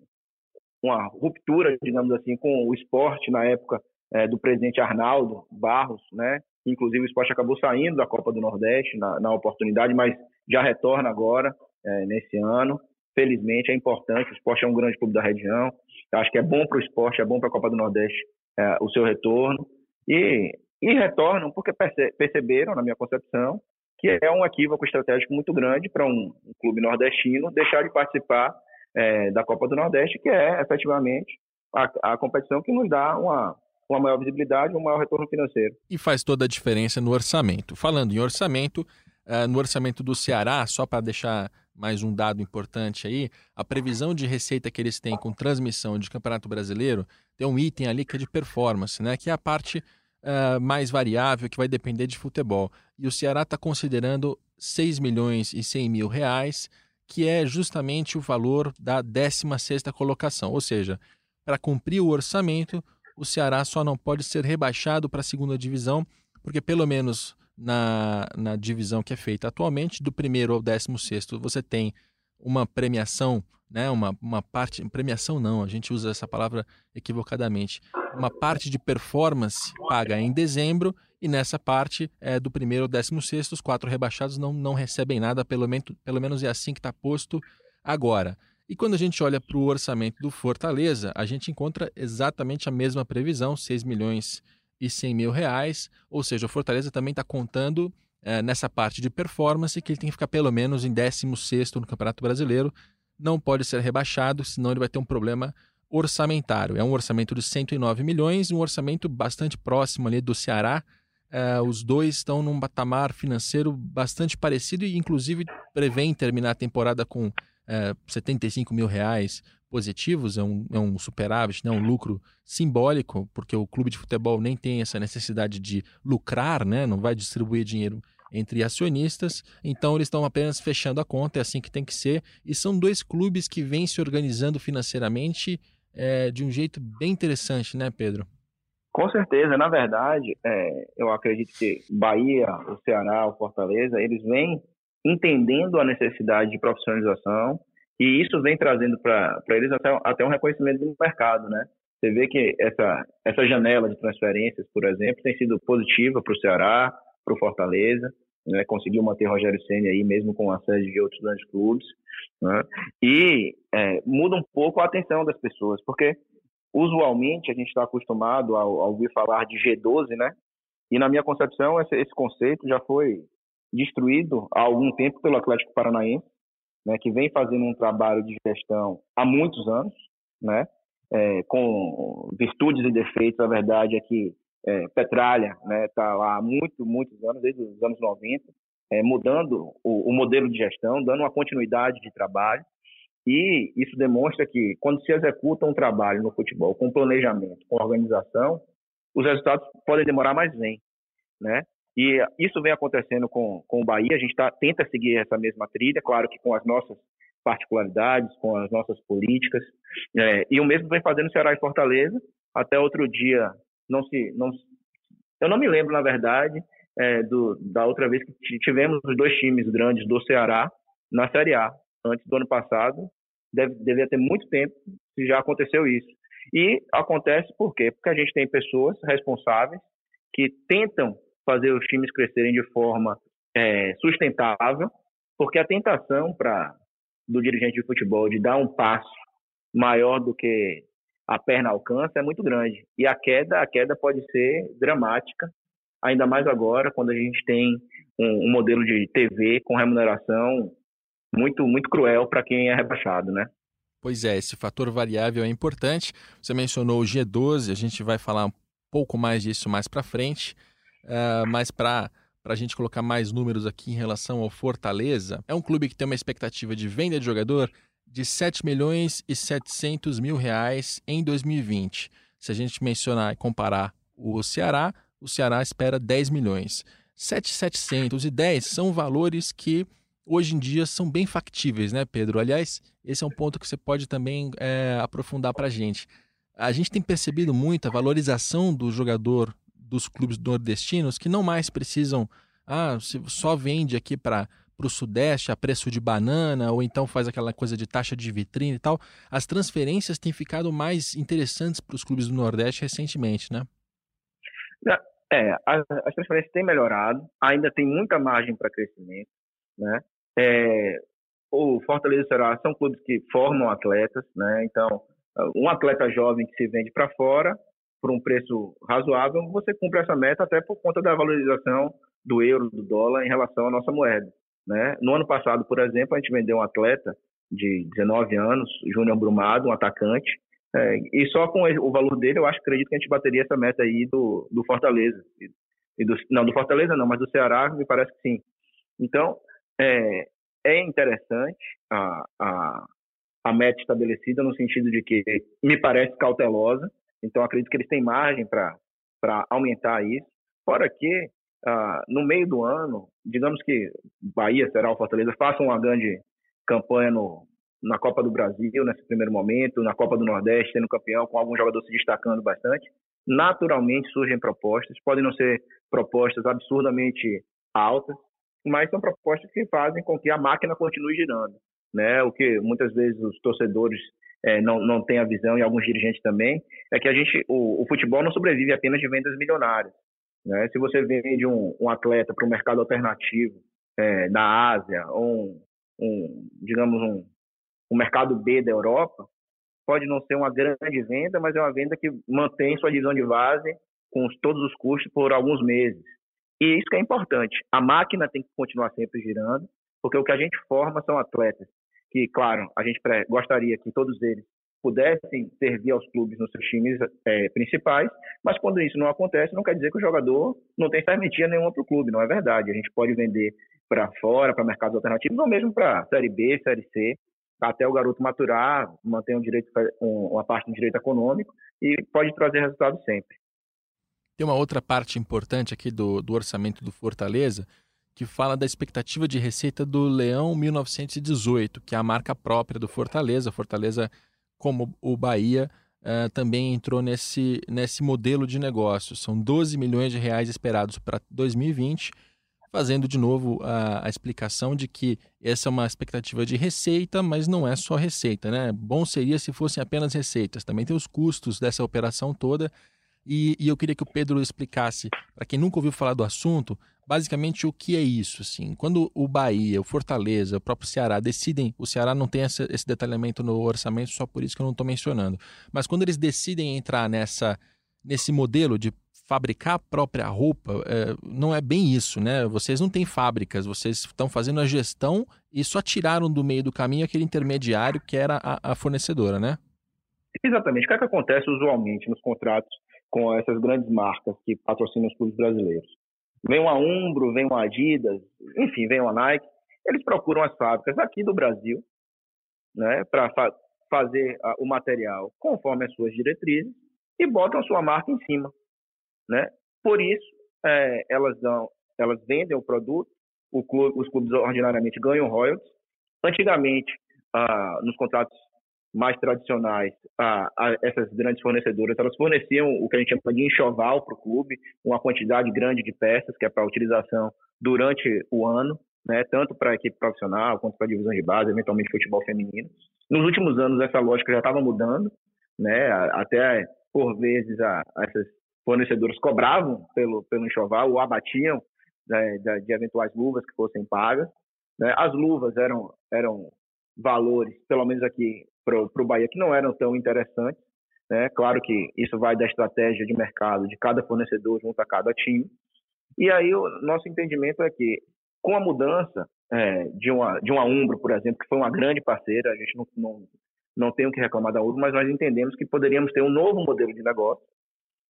uma ruptura, digamos assim, com o esporte na época é, do presidente Arnaldo Barros, né? Inclusive o esporte acabou saindo da Copa do Nordeste na, na oportunidade, mas já retorna agora é, nesse ano. Felizmente é importante. O esporte é um grande clube da região. Eu acho que é bom para o esporte, é bom para a Copa do Nordeste é, o seu retorno e, e retornam porque perce, perceberam, na minha concepção, que é um equívoco estratégico muito grande para um, um, clube nordestino deixar de participar é, da Copa do Nordeste, que é efetivamente a, a competição que nos dá uma uma maior visibilidade, um maior retorno financeiro. E faz toda a diferença no orçamento. Falando em orçamento, uh, no orçamento do Ceará, só para deixar mais um dado importante aí, a previsão de receita que eles têm com transmissão de Campeonato Brasileiro tem um item ali que é de performance, né? que é a parte uh, mais variável que vai depender de futebol. E o Ceará está considerando 6 milhões e 100 mil reais, que é justamente o valor da 16ª colocação. Ou seja, para cumprir o orçamento, o Ceará só não pode ser rebaixado para a segunda divisão, porque pelo menos na, na divisão que é feita atualmente, do primeiro ao décimo sexto, você tem uma premiação, né, uma, uma parte, premiação não, a gente usa essa palavra equivocadamente, uma parte de performance paga em dezembro e nessa parte é, do primeiro ao décimo sexto, os quatro rebaixados não, não recebem nada, pelo, menos, pelo menos é assim que está posto agora. E quando a gente olha para o orçamento do Fortaleza, a gente encontra exatamente a mesma previsão, 6 milhões e 100 mil reais, ou seja, o Fortaleza também está contando é, nessa parte de performance que ele tem que ficar pelo menos em 16 no Campeonato Brasileiro. Não pode ser rebaixado, senão ele vai ter um problema orçamentário. É um orçamento de 109 milhões, um orçamento bastante próximo ali do Ceará. É, os dois estão num patamar financeiro bastante parecido e, inclusive, prevêem terminar a temporada com é, 75 mil reais positivos, é um, é um superávit, né, um lucro simbólico, porque o clube de futebol nem tem essa necessidade de lucrar, né, não vai distribuir dinheiro entre acionistas, então eles estão apenas fechando a conta, é assim que tem que ser, e são dois clubes que vêm se organizando financeiramente é, de um jeito bem interessante, né, Pedro? Com certeza, na verdade, é, eu acredito que Bahia, o Ceará, o Fortaleza, eles vêm entendendo a necessidade de profissionalização e isso vem trazendo para eles até, até um reconhecimento do mercado, né? Você vê que essa, essa janela de transferências, por exemplo, tem sido positiva para o Ceará, para o Fortaleza, né? conseguiu manter Rogério Senna aí, mesmo com uma série de outros grandes clubes, né? e é, muda um pouco a atenção das pessoas, porque usualmente a gente está acostumado a, a, ouvir falar de G12, né? E na minha concepção esse, esse conceito já foi destruído há algum tempo pelo Atlético Paranaense, né, que vem fazendo um trabalho de gestão há muitos anos, né, é, com virtudes e defeitos. A verdade é que é, Petralha está né, tá lá há muito, muitos anos, desde os anos 90, é, mudando o, o, modelo de gestão, dando uma continuidade de trabalho. E isso demonstra que, quando se executa um trabalho no futebol com planejamento, com organização, os resultados podem demorar, mas vêm. Né? E isso vem acontecendo com, com o Bahia, a gente tá, tenta seguir essa mesma trilha, claro que com as nossas particularidades, com as nossas políticas, é, e o mesmo vem fazendo Ceará e Fortaleza, até outro dia, não se, não, eu não me lembro, na verdade, é, do, da outra vez que tivemos os dois times grandes do Ceará na Série A, antes do ano passado, deve, devia ter muito tempo que já aconteceu isso. E acontece por quê? Porque a gente tem pessoas responsáveis que tentam fazer os times crescerem de forma é, sustentável, porque a tentação para do dirigente de futebol de dar um passo maior do que a perna alcança é muito grande e a queda a queda pode ser dramática ainda mais agora quando a gente tem um, um modelo de TV com remuneração muito muito cruel para quem é rebaixado, né? Pois é, esse fator variável é importante. Você mencionou o G12, a gente vai falar um pouco mais disso mais para frente. Uh, mas para a gente colocar mais números aqui em relação ao Fortaleza, é um clube que tem uma expectativa de venda de jogador de 7 milhões e 700 mil reais em 2020. Se a gente mencionar e comparar o Ceará, o Ceará espera 10 milhões. 7,700 e 10 são valores que hoje em dia são bem factíveis, né, Pedro? Aliás, esse é um ponto que você pode também é, aprofundar para a gente. A gente tem percebido muito a valorização do jogador dos clubes nordestinos que não mais precisam, ah, só vende aqui para para o Sudeste a preço de banana, ou então faz aquela coisa de taxa de vitrine e tal. As transferências têm ficado mais interessantes para os clubes do Nordeste recentemente, né? É, as, as transferências têm melhorado, ainda tem muita margem para crescimento, né? É, o Fortaleza e o Ceará são clubes que formam atletas, né? Então, um atleta jovem que se vende para fora por um preço razoável, você cumpre essa meta até por conta da valorização do euro, do dólar em relação à nossa moeda. Né? No ano passado, por exemplo, a gente vendeu um atleta de 19 anos, Júnior Brumado, um atacante, é, e só com o valor dele, eu acho, acredito que a gente bateria essa meta aí do, do Fortaleza. E do, não, do Fortaleza não, mas do Ceará, me parece que sim. Então, é, é interessante a, a, a meta estabelecida no sentido de que me parece cautelosa, então, acredito que eles têm margem para aumentar isso. Fora que, ah, no meio do ano, digamos que Bahia, será Fortaleza, façam uma grande campanha no, na Copa do Brasil, nesse primeiro momento, na Copa do Nordeste, sendo campeão, com algum jogador se destacando bastante. Naturalmente surgem propostas, podem não ser propostas absurdamente altas, mas são propostas que fazem com que a máquina continue girando. Né? O que muitas vezes os torcedores é, não, não tem a visão, e alguns dirigentes também, é que a gente, o, o futebol não sobrevive apenas de vendas milionárias. Né? Se você vende um, um atleta para um mercado alternativo é, da Ásia, ou um, um digamos, um, um mercado B da Europa, pode não ser uma grande venda, mas é uma venda que mantém sua divisão de base com todos os custos por alguns meses. E isso que é importante. A máquina tem que continuar sempre girando, porque o que a gente forma são atletas que, claro, a gente gostaria que todos eles pudessem servir aos clubes nos seus times é, principais, mas quando isso não acontece, não quer dizer que o jogador não tem serventia nenhuma para o clube, não é verdade. A gente pode vender para fora, para mercados alternativos, ou mesmo para Série B, Série C, até o garoto maturar, manter um direito, uma parte do direito econômico e pode trazer resultado sempre. Tem uma outra parte importante aqui do, do orçamento do Fortaleza, que fala da expectativa de receita do Leão 1918, que é a marca própria do Fortaleza. Fortaleza, como o Bahia, uh, também entrou nesse, nesse modelo de negócio. São 12 milhões de reais esperados para 2020 fazendo de novo a, a, explicação de que essa é uma expectativa de receita, mas não é só receita, né? Bom seria se fossem apenas receitas. Também tem os custos dessa operação toda. E, e eu queria que o Pedro explicasse, para quem nunca ouviu falar do assunto, basicamente o que é isso. Assim. Quando o Bahia, o Fortaleza, o próprio Ceará decidem, o Ceará não tem essa, esse detalhamento no orçamento, só por isso que eu não estou mencionando, mas quando eles decidem entrar nessa, nesse modelo de fabricar a própria roupa, é, não é bem isso, né? Vocês não têm fábricas, vocês estão fazendo a gestão e só tiraram do meio do caminho aquele intermediário que era a, a fornecedora, né? Exatamente. O que, é que acontece usualmente nos contratos com essas grandes marcas que patrocinam os clubes brasileiros? Vem uma Umbro, vem uma Adidas, enfim, vem uma Nike. Eles procuram as fábricas aqui do Brasil, né, para fa fazer o material conforme as suas diretrizes e botam a sua marca em cima né? Por isso, é, elas dão, elas vendem o produto, o clube, os clubes ordinariamente ganham royalties. Antigamente, ah, nos contratos mais tradicionais, ah, essas grandes fornecedoras, elas forneciam o que a gente chama de enxoval para o clube, uma quantidade grande de peças que é para utilização durante o ano, né, tanto para a equipe profissional quanto para a divisão de base, eventualmente futebol feminino. Nos últimos anos essa lógica já estava mudando, né, até por vezes a, a essas fornecedores cobravam pelo, pelo enxoval ou abatiam né, de, eventuais luvas que fossem pagas. Né? As luvas eram, eram valores, pelo menos aqui para o Bahia, que não eram tão interessantes. Né? Claro que isso vai da estratégia de mercado de cada fornecedor junto a cada time. E aí o nosso entendimento é que com a mudança é, de uma de uma Umbro, por exemplo, que foi uma grande parceira, a gente não, não, não tem o que reclamar da Umbro, mas nós entendemos que poderíamos ter um novo modelo de negócio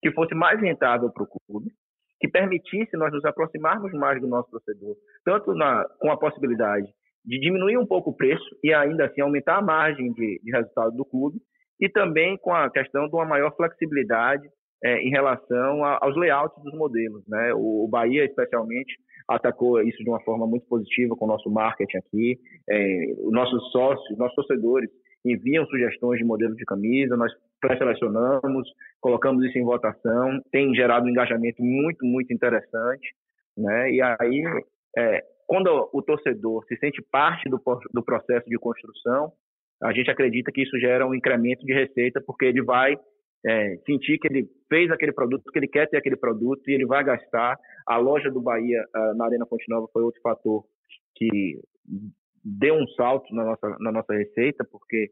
que fosse mais rentável para o clube, que permitisse nós nos aproximarmos mais do nosso torcedor, tanto na, com a possibilidade de diminuir um pouco o preço e ainda assim aumentar a margem de, de resultado do clube, e também com a questão de uma maior flexibilidade é, em relação a, aos layouts dos modelos. Né? O, o, Bahia, especialmente, atacou isso de uma forma muito positiva com o nosso marketing aqui. É, os nossos sócios, nossos torcedores enviam sugestões de modelo de camisa, nós pré-selecionamos, colocamos isso em votação, tem gerado um engajamento muito, muito interessante, né? E aí, é, quando o torcedor se sente parte do, do processo de construção, a gente acredita que isso gera um incremento de receita, porque ele vai é, sentir que ele fez aquele produto, que ele quer ter aquele produto e ele vai gastar. A loja do Bahia uh, na Arena Fonte Nova foi outro fator que deu um salto na nossa, na nossa receita, porque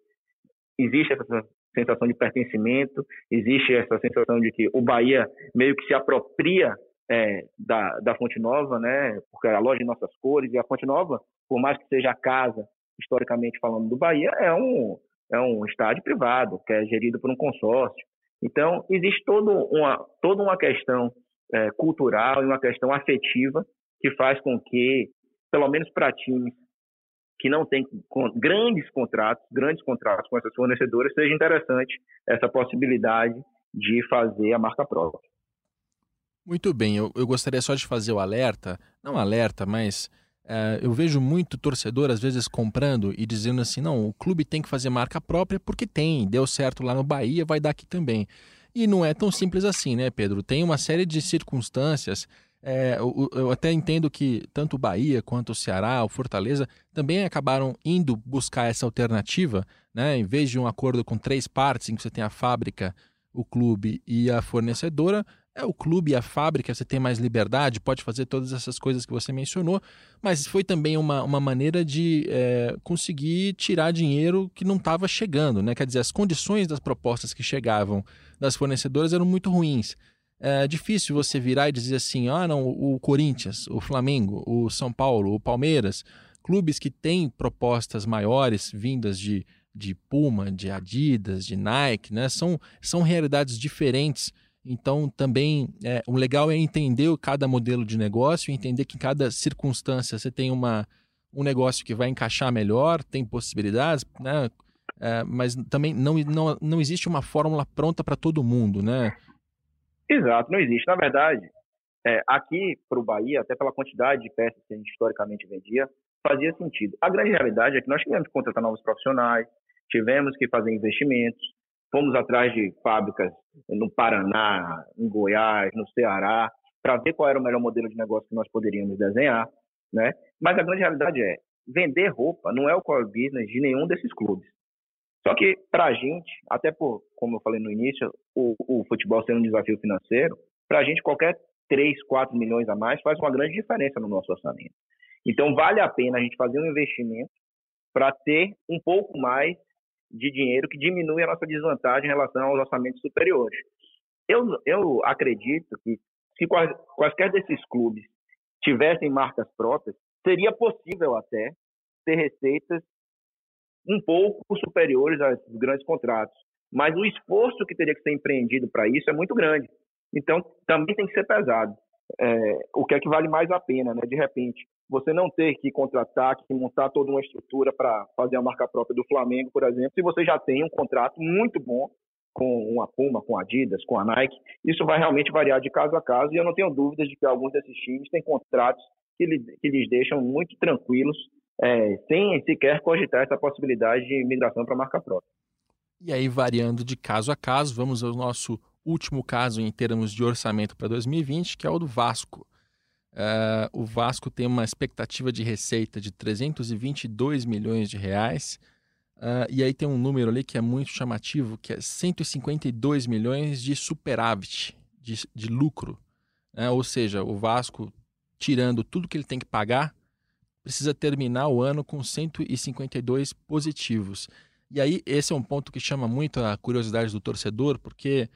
existe essa sensação de pertencimento, existe essa sensação de que o Bahia meio que se apropria é, da, da Fonte Nova, né? Porque a loja de nossas cores e a Fonte Nova, por mais que seja a casa, historicamente falando, do Bahia, é um, é um estádio privado, que é gerido por um consórcio. Então, existe todo uma, toda uma questão é, cultural e uma questão afetiva que faz com que, pelo menos para times que não tem grandes contratos, grandes contratos com essas fornecedoras, seja interessante essa possibilidade de fazer a marca própria. Muito bem, eu, eu gostaria só de fazer o alerta, não alerta, mas é, eu vejo muito torcedor às vezes comprando e dizendo assim, não, o clube tem que fazer marca própria porque tem, deu certo lá no Bahia, vai dar aqui também. E não é tão simples assim, né, Pedro? Tem uma série de circunstâncias é, eu, eu, até entendo que tanto o Bahia quanto o Ceará, o Fortaleza, também acabaram indo buscar essa alternativa, né? Em vez de um acordo com três partes, em que você tem a fábrica, o clube e a fornecedora, é o clube a fábrica, você tem mais liberdade, pode fazer todas essas coisas que você mencionou, mas foi também uma, uma maneira de é, conseguir tirar dinheiro que não estava chegando, né? Quer dizer, as condições das propostas que chegavam das fornecedoras eram muito ruins. é difícil você virar e dizer assim: ah, não, o Corinthians, o Flamengo, o São Paulo, o Palmeiras, clubes que têm propostas maiores vindas de, de Puma, de Adidas, de Nike, né? São, são realidades diferentes. Então, também, é, o legal é entender cada modelo de negócio, entender que em cada circunstância você tem uma, um negócio que vai encaixar melhor, tem possibilidades, né? É, mas também não, não, não existe uma fórmula pronta para todo mundo, né? Exato, não existe. Na verdade, é, aqui para o Bahia, até pela quantidade de peças que a gente historicamente vendia, fazia sentido. A grande realidade é que nós tivemos que contratar novos profissionais, tivemos que fazer investimentos, fomos atrás de fábricas no Paraná, em Goiás, no Ceará, para ver qual era o melhor modelo de negócio que nós poderíamos desenhar, né? Mas a grande realidade é, vender roupa não é o core business de nenhum desses clubes. Só que, para a gente, até por, como eu falei no início, o, o futebol sendo um desafio financeiro, para a gente, qualquer 3, 4 milhões a mais faz uma grande diferença no nosso orçamento. Então, vale a pena a gente fazer um investimento para ter um pouco mais de dinheiro que diminui a nossa desvantagem em relação aos orçamentos superiores. Eu, eu acredito que se quaisquer desses clubes tivessem marcas próprias, seria possível até ter receitas um pouco superiores aos grandes contratos. Mas o esforço que teria que ser empreendido para isso é muito grande. Então, também tem que ser pesado. É, o que é que vale mais a pena, né? De repente, você não ter que contratar, que montar toda uma estrutura para fazer a marca própria do Flamengo, por exemplo, se você já tem um contrato muito bom com a Puma, com a Adidas, com a Nike, isso vai realmente variar de caso a caso e eu não tenho dúvidas de que alguns desses times têm contratos que, lhe, que lhes deixam muito tranquilos é, sem sequer cogitar essa possibilidade de migração para a marca própria. E aí, variando de caso a caso, vamos ao nosso último caso em termos de orçamento para 2020, que é o do Vasco. Uh, o Vasco tem uma expectativa de receita de 322 milhões de reais. Uh, e aí tem um número ali que é muito chamativo, que é 152 milhões de superávit, de, de lucro. Né? Ou seja, o Vasco, tirando tudo que ele tem que pagar, precisa terminar o ano com 152 positivos. E aí, esse é um ponto que chama muito a curiosidade do torcedor, porque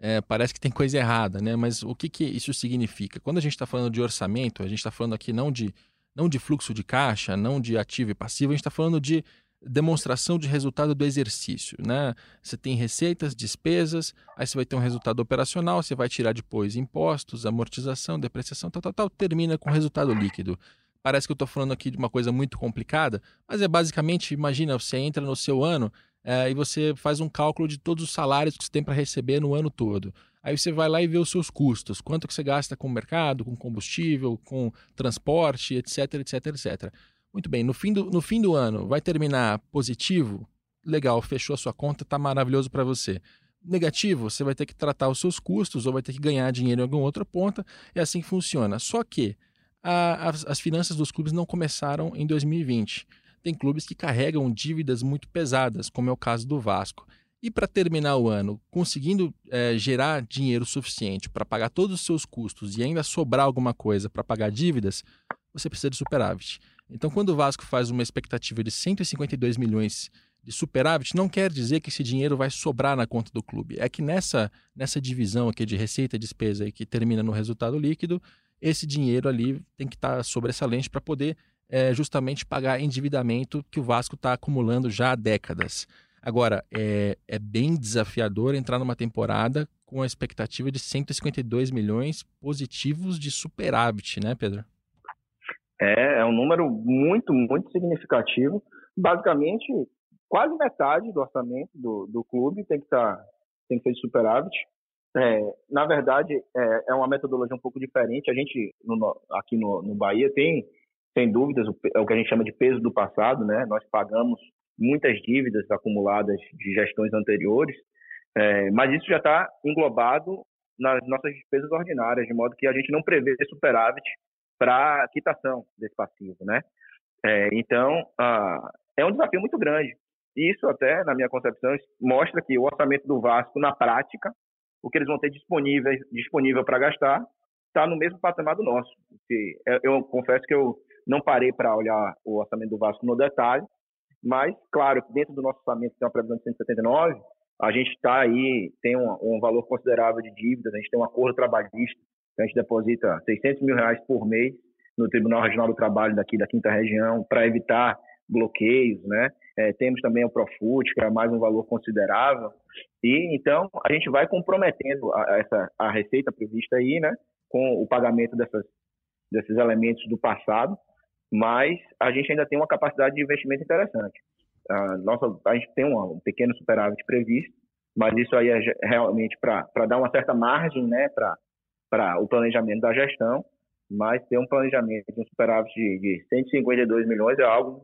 é, parece que tem coisa errada, né? Mas o que, que isso significa? Quando a gente está falando de orçamento, a gente está falando aqui não de, não de fluxo de caixa, não de ativo e passivo, a gente está falando de demonstração de resultado do exercício, né? Você tem receitas, despesas, aí você vai ter um resultado operacional, você vai tirar depois impostos, amortização, depreciação, tal, tal, tal, termina com resultado líquido. Parece que eu estou falando aqui de uma coisa muito complicada, mas é basicamente, imagina, você entra no seu ano é, e você faz um cálculo de todos os salários que você tem para receber no ano todo. Aí você vai lá e vê os seus custos, quanto que você gasta com o mercado, com combustível, com transporte, etc, etc, etc. Muito bem, no fim do, no fim do ano, vai terminar positivo? Legal, fechou a sua conta, está maravilhoso para você negativo, você vai ter que tratar os seus custos ou vai ter que ganhar dinheiro em alguma outra ponta, e assim funciona. Só que a, as, as finanças dos clubes não começaram em 2020. Tem clubes que carregam dívidas muito pesadas, como é o caso do Vasco. E para terminar o ano, conseguindo é, gerar dinheiro suficiente para pagar todos os seus custos e ainda sobrar alguma coisa para pagar dívidas, você precisa de superávit. Então, quando o Vasco faz uma expectativa de 152 milhões de superávit, não quer dizer que esse dinheiro vai sobrar na conta do clube. É que nessa, nessa divisão aqui de receita e despesa que termina no resultado líquido, esse dinheiro ali tem que estar tá sobressalente para poder é, justamente pagar endividamento que o Vasco está acumulando já há décadas. Agora, é, é bem desafiador entrar numa temporada com a expectativa de 152 milhões positivos de superávit, né, Pedro? É, é um número muito, muito significativo. Basicamente, quase metade do orçamento do, do clube tem que, tá, tem que ser de superávit. É, na verdade, é, é, uma metodologia um pouco diferente. A gente, no, aqui no, no Bahia, tem, sem dúvidas, é o que a gente chama de peso do passado. Né? Nós pagamos muitas dívidas acumuladas de gestões anteriores, é, mas isso já está englobado nas nossas despesas ordinárias, de modo que a gente não prevê superávit para quitação desse passivo. Né? É, então, ah, é um desafio muito grande. Isso até, na minha concepção, mostra que o orçamento do Vasco, na prática, o que eles vão ter disponível disponível para gastar está no mesmo patamar do nosso. É, eu confesso que eu não parei para olhar o orçamento do Vasco no detalhe, mas, claro, dentro do nosso orçamento tem uma previsão de 179, a gente está aí, tem um, um, valor considerável de dívidas, a gente tem um acordo trabalhista, a gente deposita 600 mil reais por mês no Tribunal Regional do Trabalho daqui da Quinta Região para evitar bloqueios, né? É, temos também o Profut, que é mais um valor considerável. E então a gente vai comprometendo a, essa a receita prevista aí, né, com o pagamento dessas, desses elementos do passado, mas a gente ainda tem uma capacidade de investimento interessante. A nossa, a gente tem um, um pequeno superávit previsto, mas isso aí é realmente para dar uma certa margem, né, para o planejamento da gestão. Mas ter um planejamento de um superávit de, de 152 milhões é algo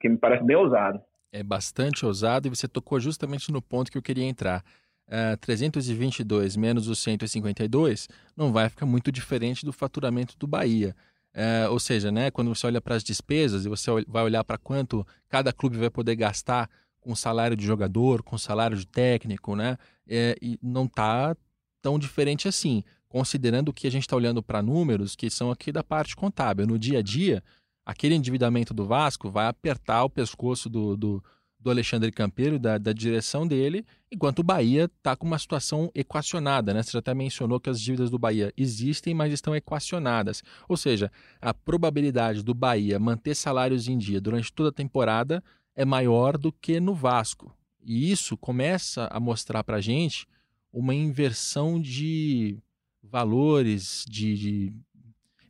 que me parece bem ousado. É bastante ousado e você tocou justamente no ponto que eu queria entrar. Uh, é, 322 menos os 152 não vai ficar muito diferente do faturamento do Bahia. Uh, ou seja, né, quando você olha para as despesas e você vai olhar para quanto cada clube vai poder gastar com salário de jogador, com salário de técnico, né, é, e não está tão diferente assim, considerando que a gente está olhando para números que são aqui da parte contábil. No dia a dia, aquele endividamento do Vasco vai apertar o pescoço do, do, do Alexandre Campeiro, da, da, direção dele, enquanto o Bahia está com uma situação equacionada. Né? Você já até mencionou que as dívidas do Bahia existem, mas estão equacionadas. Ou seja, a probabilidade do Bahia manter salários em dia durante toda a temporada é maior do que no Vasco. E isso começa a mostrar para a gente uma inversão de valores, de, de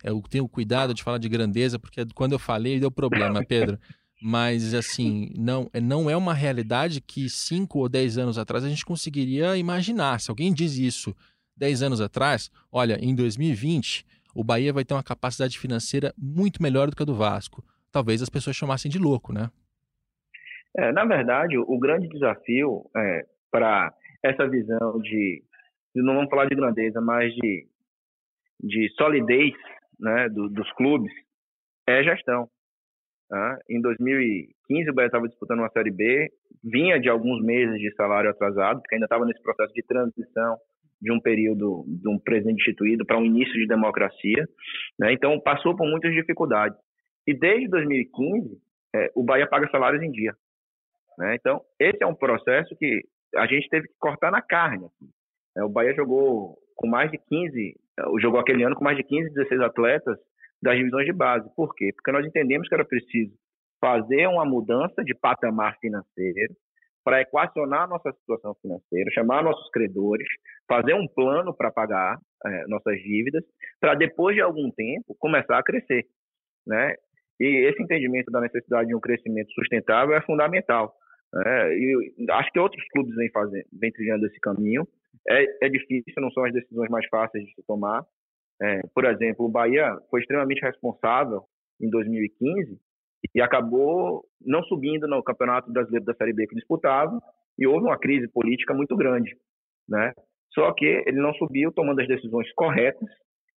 eu tenho cuidado de falar de grandeza, porque quando eu falei deu problema, Pedro. Mas, assim, não, não é uma realidade que cinco ou dez anos atrás a gente conseguiria imaginar. Se alguém diz isso dez anos atrás, olha, em 2020 o Bahia vai ter uma capacidade financeira muito melhor do que a do Vasco. Talvez as pessoas chamassem de louco, né? É, na verdade, o grande desafio é, para essa visão de, não vamos falar de grandeza, mas de, de solidez né, do, dos clubes é gestão. Em 2015, o Bahia estava disputando uma Série B, vinha de alguns meses de salário atrasado, porque ainda estava nesse processo de transição de um período de um presidente instituído para um início de democracia. Né? Então, passou por muitas dificuldades. E desde 2015, é, o Bahia paga salários em dia. Né? Então, esse é um processo que a gente teve que cortar na carne. É, o Bahia jogou com mais de 15 jogou aquele ano com mais de 15, 16 atletas das divisões de base. Por quê? Porque nós entendemos que era preciso fazer uma mudança de patamar financeiro para equacionar a nossa situação financeira, chamar nossos credores, fazer um plano para pagar é, nossas dívidas, para depois de algum tempo começar a crescer, né? E esse entendimento da necessidade de um crescimento sustentável é fundamental. Né? E acho que outros clubes vêm fazendo, vêm trilhando esse caminho. É, é difícil, não são as decisões mais fáceis de se tomar. É, por exemplo, o Bahia foi extremamente responsável em 2015 e acabou não subindo no Campeonato Brasileiro da Série B que disputava e houve uma crise política muito grande, né? Só que ele não subiu tomando as decisões corretas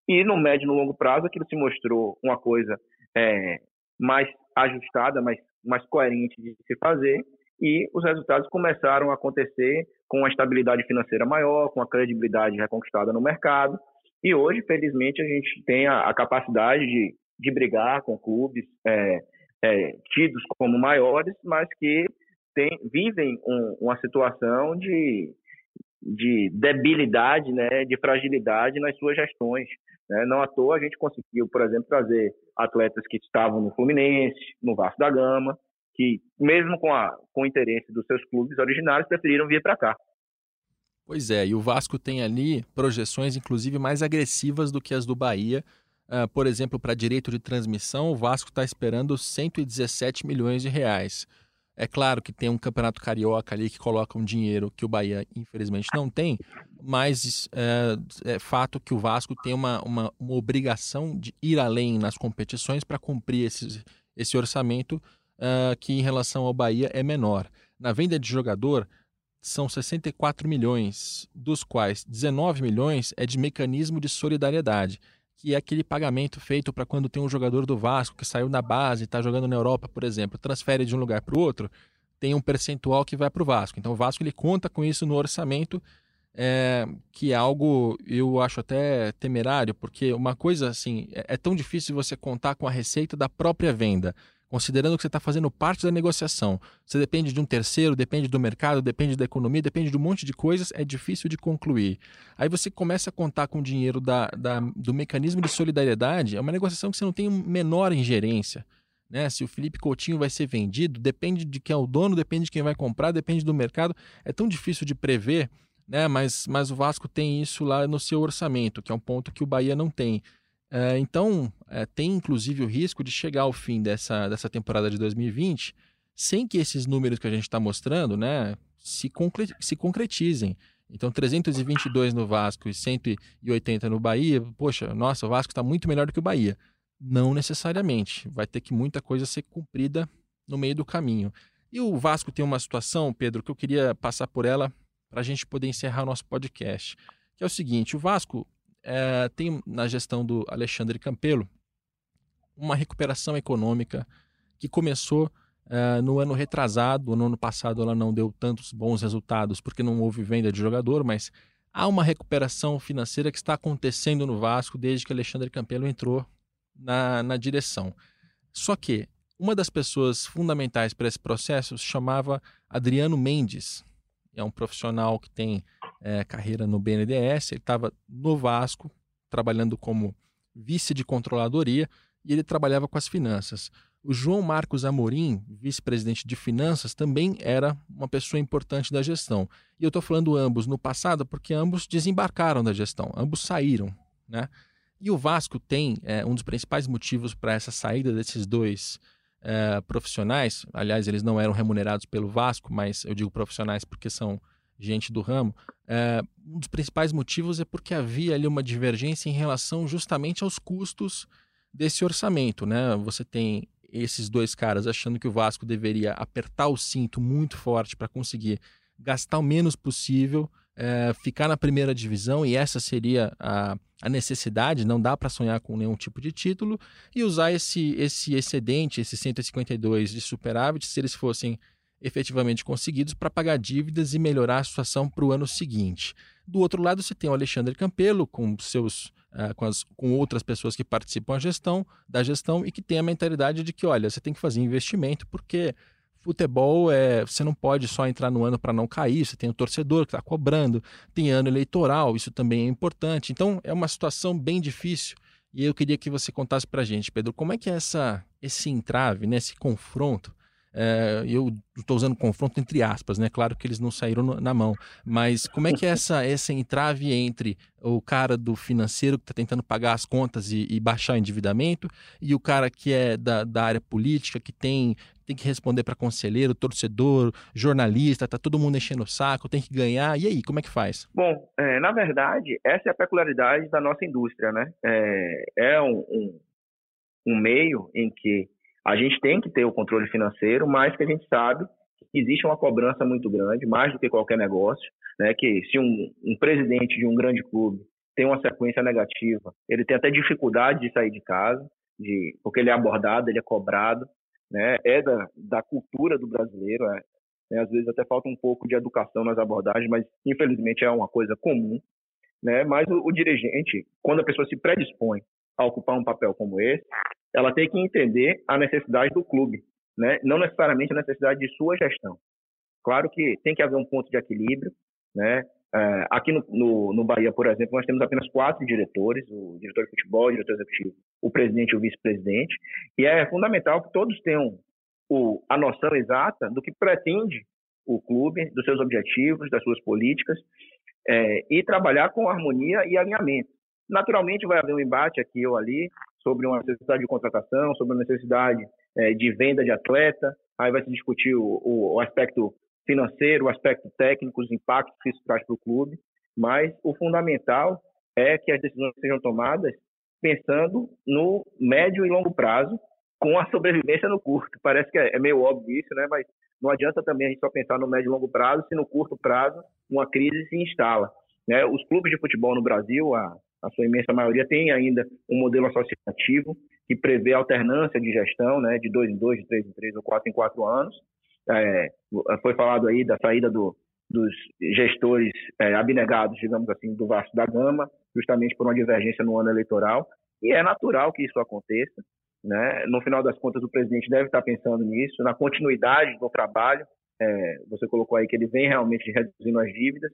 e no médio e no longo prazo aquilo se mostrou uma coisa é, mais ajustada, mais, mais coerente de se fazer e os resultados começaram a acontecer com uma estabilidade financeira maior, com a credibilidade reconquistada no mercado. E hoje, felizmente, a gente tem a, a capacidade de, de brigar com clubes é, é, tidos como maiores, mas que tem, vivem um, uma situação de, de debilidade, né, de fragilidade nas suas gestões. Né? Não à toa a gente conseguiu, por exemplo, trazer atletas que estavam no Fluminense, no Vasco da Gama, que, mesmo com, a, com o interesse dos seus clubes originários, preferiram vir para cá. Pois é, e o Vasco tem ali projeções, inclusive, mais agressivas do que as do Bahia. Uh, por exemplo, para direito de transmissão, o Vasco está esperando 117 milhões de reais. É claro que tem um campeonato carioca ali que coloca um dinheiro que o Bahia, infelizmente, não tem, mas é, é fato que o Vasco tem uma, uma, uma obrigação de ir além nas competições para cumprir esse, esse orçamento uh, que em relação ao Bahia é menor. Na venda de jogador, são 64 milhões, dos quais 19 milhões é de mecanismo de solidariedade, que é aquele pagamento feito para quando tem um jogador do Vasco que saiu da base e está jogando na Europa, por exemplo, transfere de um lugar para o outro, tem um percentual que vai para o Vasco. Então o Vasco ele conta com isso no orçamento, é, que é algo eu acho até temerário, porque uma coisa assim, é, é tão difícil você contar com a receita da própria venda considerando que você está fazendo parte da negociação, você depende de um terceiro, depende do mercado, depende da economia, depende de um monte de coisas, é difícil de concluir. Aí você começa a contar com o dinheiro da, da, do mecanismo de solidariedade, é uma negociação que você não tem menor ingerência. Né? Se o Felipe Coutinho vai ser vendido, depende de quem é o dono, depende de quem vai comprar, depende do mercado. É tão difícil de prever, né? mas, mas o Vasco tem isso lá no seu orçamento, que é um ponto que o Bahia não tem. É, então, é, tem inclusive o risco de chegar ao fim dessa, dessa temporada de 2020 sem que esses números que a gente está mostrando né, se, concre se concretizem. Então, 322 no Vasco e 180 no Bahia, poxa, nossa, o Vasco está muito melhor do que o Bahia. Não necessariamente. Vai ter que muita coisa ser cumprida no meio do caminho. E o Vasco tem uma situação, Pedro, que eu queria passar por ela para a gente poder encerrar o nosso podcast. Que é o seguinte: o Vasco é, tem na gestão do Alexandre Campelo uma recuperação econômica que começou é, no ano retrasado. No ano passado ela não deu tantos bons resultados porque não houve venda de jogador, mas há uma recuperação financeira que está acontecendo no Vasco desde que Alexandre Campelo entrou na, na direção. Só que uma das pessoas fundamentais para esse processo se chamava Adriano Mendes. É um profissional que tem é, carreira no BNDES, ele estava no Vasco, trabalhando como vice de controladoria, e ele trabalhava com as finanças. O João Marcos Amorim, vice-presidente de finanças, também era uma pessoa importante da gestão. E eu estou falando ambos no passado porque ambos desembarcaram da gestão, ambos saíram. Né? E o Vasco tem é, um dos principais motivos para essa saída desses dois é, profissionais. Aliás, eles não eram remunerados pelo Vasco, mas eu digo profissionais porque são gente do ramo. É, um dos principais motivos é porque havia ali uma divergência em relação justamente aos custos desse orçamento. Né? Você tem esses dois caras achando que o Vasco deveria apertar o cinto muito forte para conseguir gastar o menos possível é, ficar na primeira divisão, e essa seria a, a necessidade, não dá para sonhar com nenhum tipo de título, e usar esse, esse excedente, esse 152 de superávit, se eles fossem efetivamente conseguidos, para pagar dívidas e melhorar a situação para o ano seguinte. Do outro lado, você tem o Alexandre Campelo, com seus Uh, com, as, com, outras pessoas que participam da gestão, da gestão e que tem a mentalidade de que, olha, você tem que fazer investimento porque futebol é você não pode só entrar no ano para não cair, você tem o torcedor que está cobrando, tem ano eleitoral, isso também é importante. Então é uma situação bem difícil. E eu queria que você contasse para a gente, Pedro, como é que é essa, esse entrave, né, esse confronto é, eu estou usando confronto entre aspas, né? Claro que eles não saíram no, na mão. Mas como é que é essa, essa entrave entre o cara do financeiro que está tentando pagar as contas e, e, baixar o endividamento e o cara que é da, da área política, que tem, tem que responder para conselheiro, torcedor, jornalista, tá todo mundo enchendo o saco, tem que ganhar. E aí, como é que faz? Bom, é, na verdade, essa é a peculiaridade da nossa indústria, né? É, é um, um, um meio em que a gente tem que ter o controle financeiro, mas que a gente sabe que existe uma cobrança muito grande, mais do que qualquer negócio, né? Que se um, um presidente de um grande clube tem uma sequência negativa, ele tem até dificuldade de sair de casa, de, porque ele é abordado, ele é cobrado, né? É da, da cultura do brasileiro, é, né? às vezes até falta um pouco de educação nas abordagens, mas infelizmente é uma coisa comum, né? Mas o, o dirigente, quando a pessoa se predispõe a ocupar um papel como esse, ela tem que entender a necessidade do clube, né? não necessariamente a necessidade de sua gestão. Claro que tem que haver um ponto de equilíbrio. Né? É, aqui no, no, no, Bahia, por exemplo, nós temos apenas quatro diretores: o diretor de futebol, o diretor executivo, o presidente e o vice-presidente. E é fundamental que todos tenham o, a noção exata do que pretende o clube, dos seus objetivos, das suas políticas, é, e trabalhar com harmonia e alinhamento. Naturalmente vai haver um embate aqui ou ali sobre uma necessidade de contratação, sobre uma necessidade é, de venda de atleta, aí vai se discutir o, o, aspecto financeiro, o aspecto técnico, os impactos que isso traz para o clube, mas o fundamental é que as decisões sejam tomadas pensando no médio e longo prazo, com a sobrevivência no curto. Parece que é, é meio óbvio isso, né? mas não adianta também a gente só pensar no médio e longo prazo se no curto prazo uma crise se instala. Né? Os clubes de futebol no Brasil, há a sua imensa maioria tem ainda um modelo associativo que prevê alternância de gestão, né, de dois em dois, de três em três ou quatro em quatro anos. É, foi falado aí da saída do, dos gestores é, abnegados, digamos assim, do Vasco da Gama, justamente por uma divergência no ano eleitoral, e é natural que isso aconteça. Né? No final das contas, o presidente deve estar pensando nisso, na continuidade do trabalho. É, você colocou aí que ele vem realmente reduzindo as dívidas.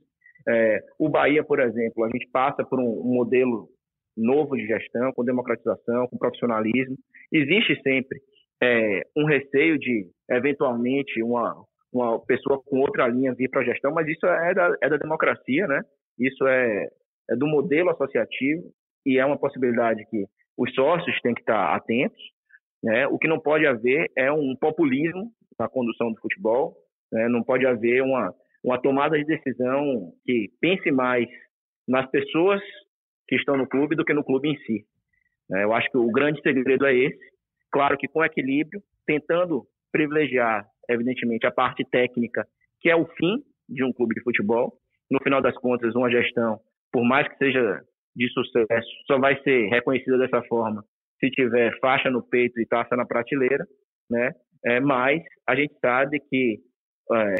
É, o Bahia, por exemplo, a gente passa por um, um modelo novo de gestão, com democratização, com profissionalismo. Existe sempre é, um receio de, eventualmente, uma, uma pessoa com outra linha vir para a gestão, mas isso é da, é da democracia, né? Isso é, é do modelo associativo e é uma possibilidade que os sócios têm que estar atentos. Né? O que não pode haver é um populismo na condução do futebol, né? não pode haver uma, uma tomada de decisão que pense mais nas pessoas que estão no clube do que no clube em si. Né? Eu acho que o grande segredo é esse. Claro que com equilíbrio, tentando privilegiar, evidentemente, a parte técnica, que é o fim de um clube de futebol. No final das contas, uma gestão, por mais que seja de sucesso, só vai ser reconhecida dessa forma se tiver faixa no peito e taça na prateleira, né? É, mas a gente sabe que é,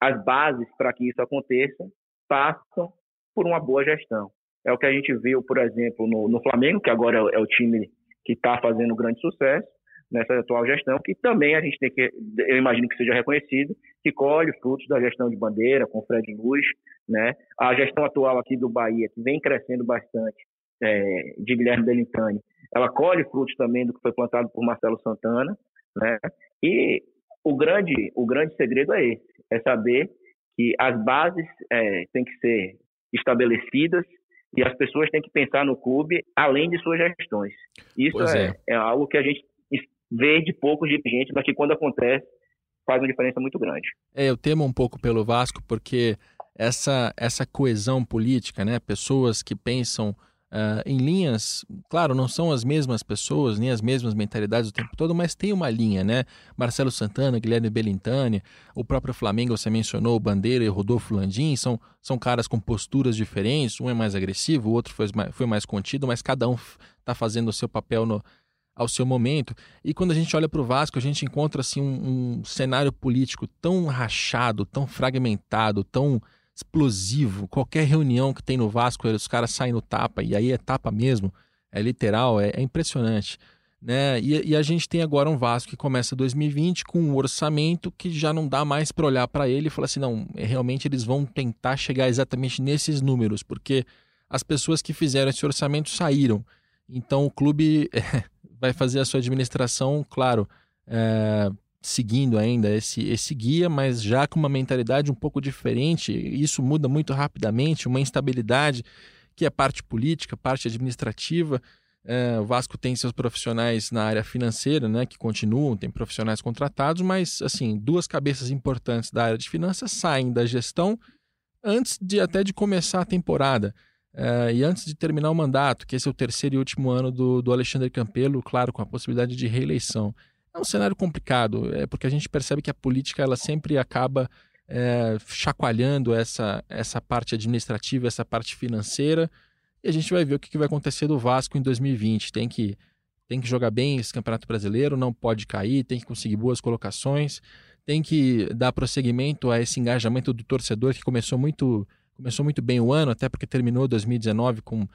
as bases para que isso aconteça passam por uma boa gestão. É o que a gente viu, por exemplo, no, no Flamengo, que agora é, é o time que está fazendo grande sucesso nessa atual gestão, que também a gente tem que, eu imagino que seja reconhecido, que colhe frutos da gestão de bandeira, com Fred Luz, né? A gestão atual aqui do Bahia, que vem crescendo bastante, é, de Guilherme Belintani, ela colhe frutos também do que foi plantado por Marcelo Santana, né? E o grande, o grande segredo é esse, é saber que as bases é, têm que ser estabelecidas e as pessoas têm que pensar no clube além de suas gestões. Isso é, é. é, algo que a gente vê de poucos dirigentes, mas que quando acontece faz uma diferença muito grande. É, eu temo um pouco pelo Vasco porque essa, essa coesão política, né? pessoas que pensam Uh, em linhas, claro, não são as mesmas pessoas, nem as mesmas mentalidades o tempo todo, mas tem uma linha, né? Marcelo Santana, Guilherme Belintani, o próprio Flamengo, você mencionou, o Bandeira e Rodolfo Landim, são, são caras com posturas diferentes, um é mais agressivo, o outro foi mais, foi mais contido, mas cada um está fazendo o seu papel no, ao seu momento. E quando a gente olha para o Vasco, a gente encontra assim, um, um cenário político tão rachado, tão fragmentado, tão explosivo. Qualquer reunião que tem no Vasco, os caras saem no tapa, e aí é tapa mesmo, é literal, é, é impressionante. Né? E, e, a gente tem agora um Vasco que começa 2020 com um orçamento que já não dá mais para olhar para ele e falar assim: não, realmente eles vão tentar chegar exatamente nesses números, porque as pessoas que fizeram esse orçamento saíram. Então o clube é, vai fazer a sua administração, claro, é, seguindo ainda esse, esse guia, mas já com uma mentalidade um pouco diferente. Isso muda muito rapidamente, uma instabilidade que é parte política, parte administrativa. É, o Vasco tem seus profissionais na área financeira, né, que continuam, tem profissionais contratados, mas assim duas cabeças importantes da área de finanças saem da gestão antes de até de começar a temporada. É, e antes de terminar o mandato, que esse é o terceiro e último ano do, do Alexandre Campelo, claro, com a possibilidade de reeleição. É um cenário complicado, é porque a gente percebe que a política ela sempre acaba é, chacoalhando essa, essa parte administrativa, essa parte financeira, e a gente vai ver o que, que vai acontecer do Vasco em 2020. Tem que, tem que jogar bem esse Campeonato Brasileiro, não pode cair, tem que conseguir boas colocações, tem que dar prosseguimento a esse engajamento do torcedor que começou muito começou muito bem o ano, até porque terminou 2019 com uh,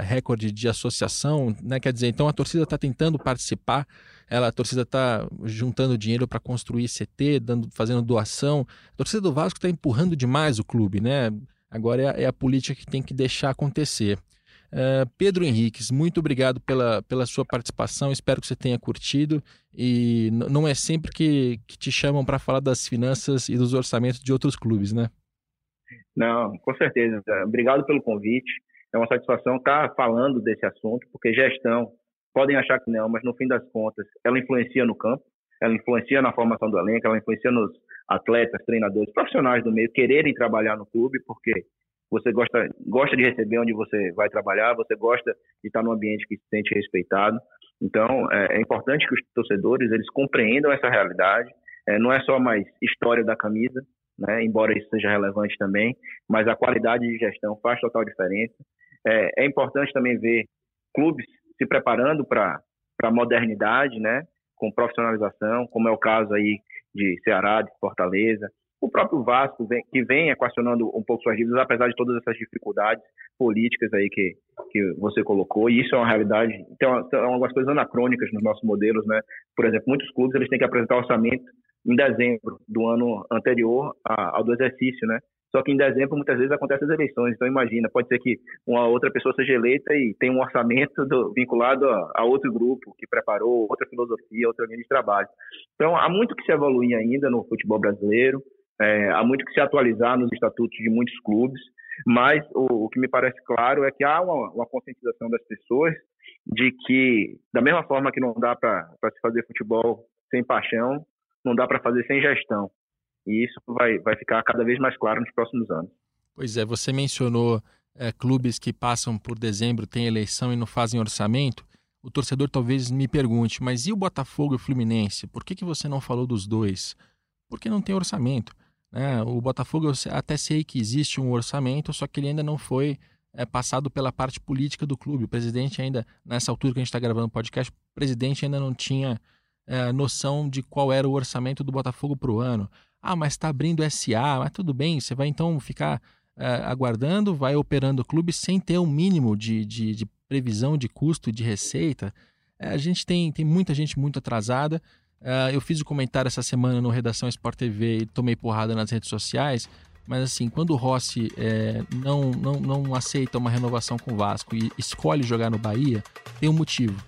recorde de associação, né? Quer dizer, então a torcida está tentando participar, ela, a torcida está juntando dinheiro para construir CT, dando, fazendo doação. A torcida do Vasco está empurrando demais o clube, né? Agora é a, é a, política que tem que deixar acontecer. Uh, Pedro Henriques, muito obrigado pela, pela sua participação. Espero que você tenha curtido. E não é sempre que, que te chamam para falar das finanças e dos orçamentos de outros clubes, né? Não, com certeza. Obrigado pelo convite. É uma satisfação estar falando desse assunto, porque gestão, podem achar que não, mas no fim das contas, ela influencia no campo, ela influencia na formação do elenco, ela influencia nos atletas, treinadores, profissionais do meio quererem trabalhar no clube, porque você gosta, gosta de receber onde você vai trabalhar, você gosta de estar num ambiente que se sente respeitado. Então, é, é importante que os torcedores eles compreendam essa realidade. É, não é só mais história da camisa, né, embora isso seja relevante também, mas a qualidade de gestão faz total diferença. É, é importante também ver clubes se preparando para a modernidade, né, com profissionalização, como é o caso aí de Ceará, de Fortaleza, o próprio Vasco, vem, que vem equacionando um pouco suas dívidas, apesar de todas essas dificuldades políticas aí que, que você colocou, e isso é uma realidade, tem, uma, tem algumas coisas anacrônicas nos nossos modelos, né? Por exemplo, muitos clubes eles têm que apresentar orçamento em dezembro do ano anterior ao do exercício, né? Só que em dezembro muitas vezes acontecem as eleições, então imagina, pode ser que uma outra pessoa seja eleita e tenha um orçamento do, vinculado a, a, outro grupo que preparou outra filosofia, outra linha de trabalho. Então há muito que se evoluir ainda no futebol brasileiro, é, há muito que se atualizar nos estatutos de muitos clubes, mas o, o que me parece claro é que há uma, uma, conscientização das pessoas de que, da mesma forma que não dá para se fazer futebol sem paixão, não dá para fazer sem gestão. E isso vai, vai ficar cada vez mais claro nos próximos anos. Pois é, você mencionou é, clubes que passam por dezembro, têm eleição e não fazem orçamento. O torcedor talvez me pergunte, mas e o Botafogo e o Fluminense? Por que, que você não falou dos dois? Porque não tem orçamento. Né? O Botafogo, eu até sei que existe um orçamento, só que ele ainda não foi é, passado pela parte política do clube. O presidente ainda, nessa altura que a gente está gravando o podcast, o presidente ainda não tinha é, noção de qual era o orçamento do Botafogo para o ano. Ah, mas está abrindo SA, mas tudo bem, você vai então ficar é, aguardando, vai operando o clube sem ter um mínimo de, de, de previsão de custo de receita. É, a gente tem, tem muita gente muito atrasada. Uh, eu fiz o um comentário essa semana no Redação Sport TV e tomei porrada nas redes sociais. Mas assim, quando o Rossi é, não, não, não aceita uma renovação com o Vasco e escolhe jogar no Bahia, tem um motivo.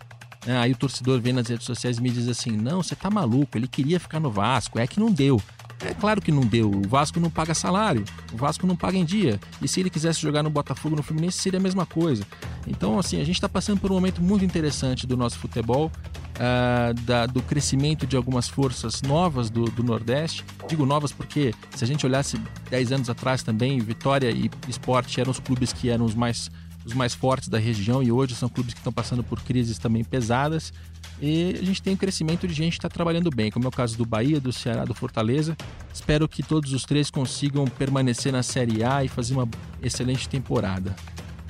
É, aí o torcedor vem nas redes sociais e me diz assim: não, você tá maluco, ele queria ficar no Vasco, é que não deu. É claro que não deu. O Vasco não paga salário, o Vasco não paga em dia. E se ele quisesse jogar no Botafogo, no Fluminense, seria a mesma coisa. Então, assim, a gente está passando por um momento muito interessante do nosso futebol, uh, da, do crescimento de algumas forças novas do, do, Nordeste. Digo novas porque, se a gente olhasse 10 anos atrás também, Vitória e Esporte eram os clubes que eram os mais, os mais fortes da região e hoje são clubes que estão passando por crises também pesadas. E a gente tem um crescimento de gente que está trabalhando bem, como é o caso do Bahia, do Ceará, do Fortaleza. Espero que todos os três consigam permanecer na Série A e fazer uma excelente temporada.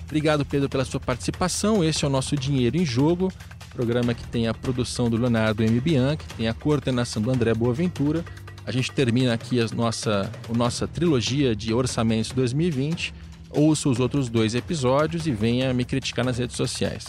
Obrigado, Pedro, pela sua participação. Este é o nosso Dinheiro em Jogo, programa que tem a produção do Leonardo M. Bianchi, tem a coordenação do André Boaventura. A gente termina aqui a nossa, a nossa trilogia de orçamentos 2020. Ouça os outros dois episódios e venha me criticar nas redes sociais.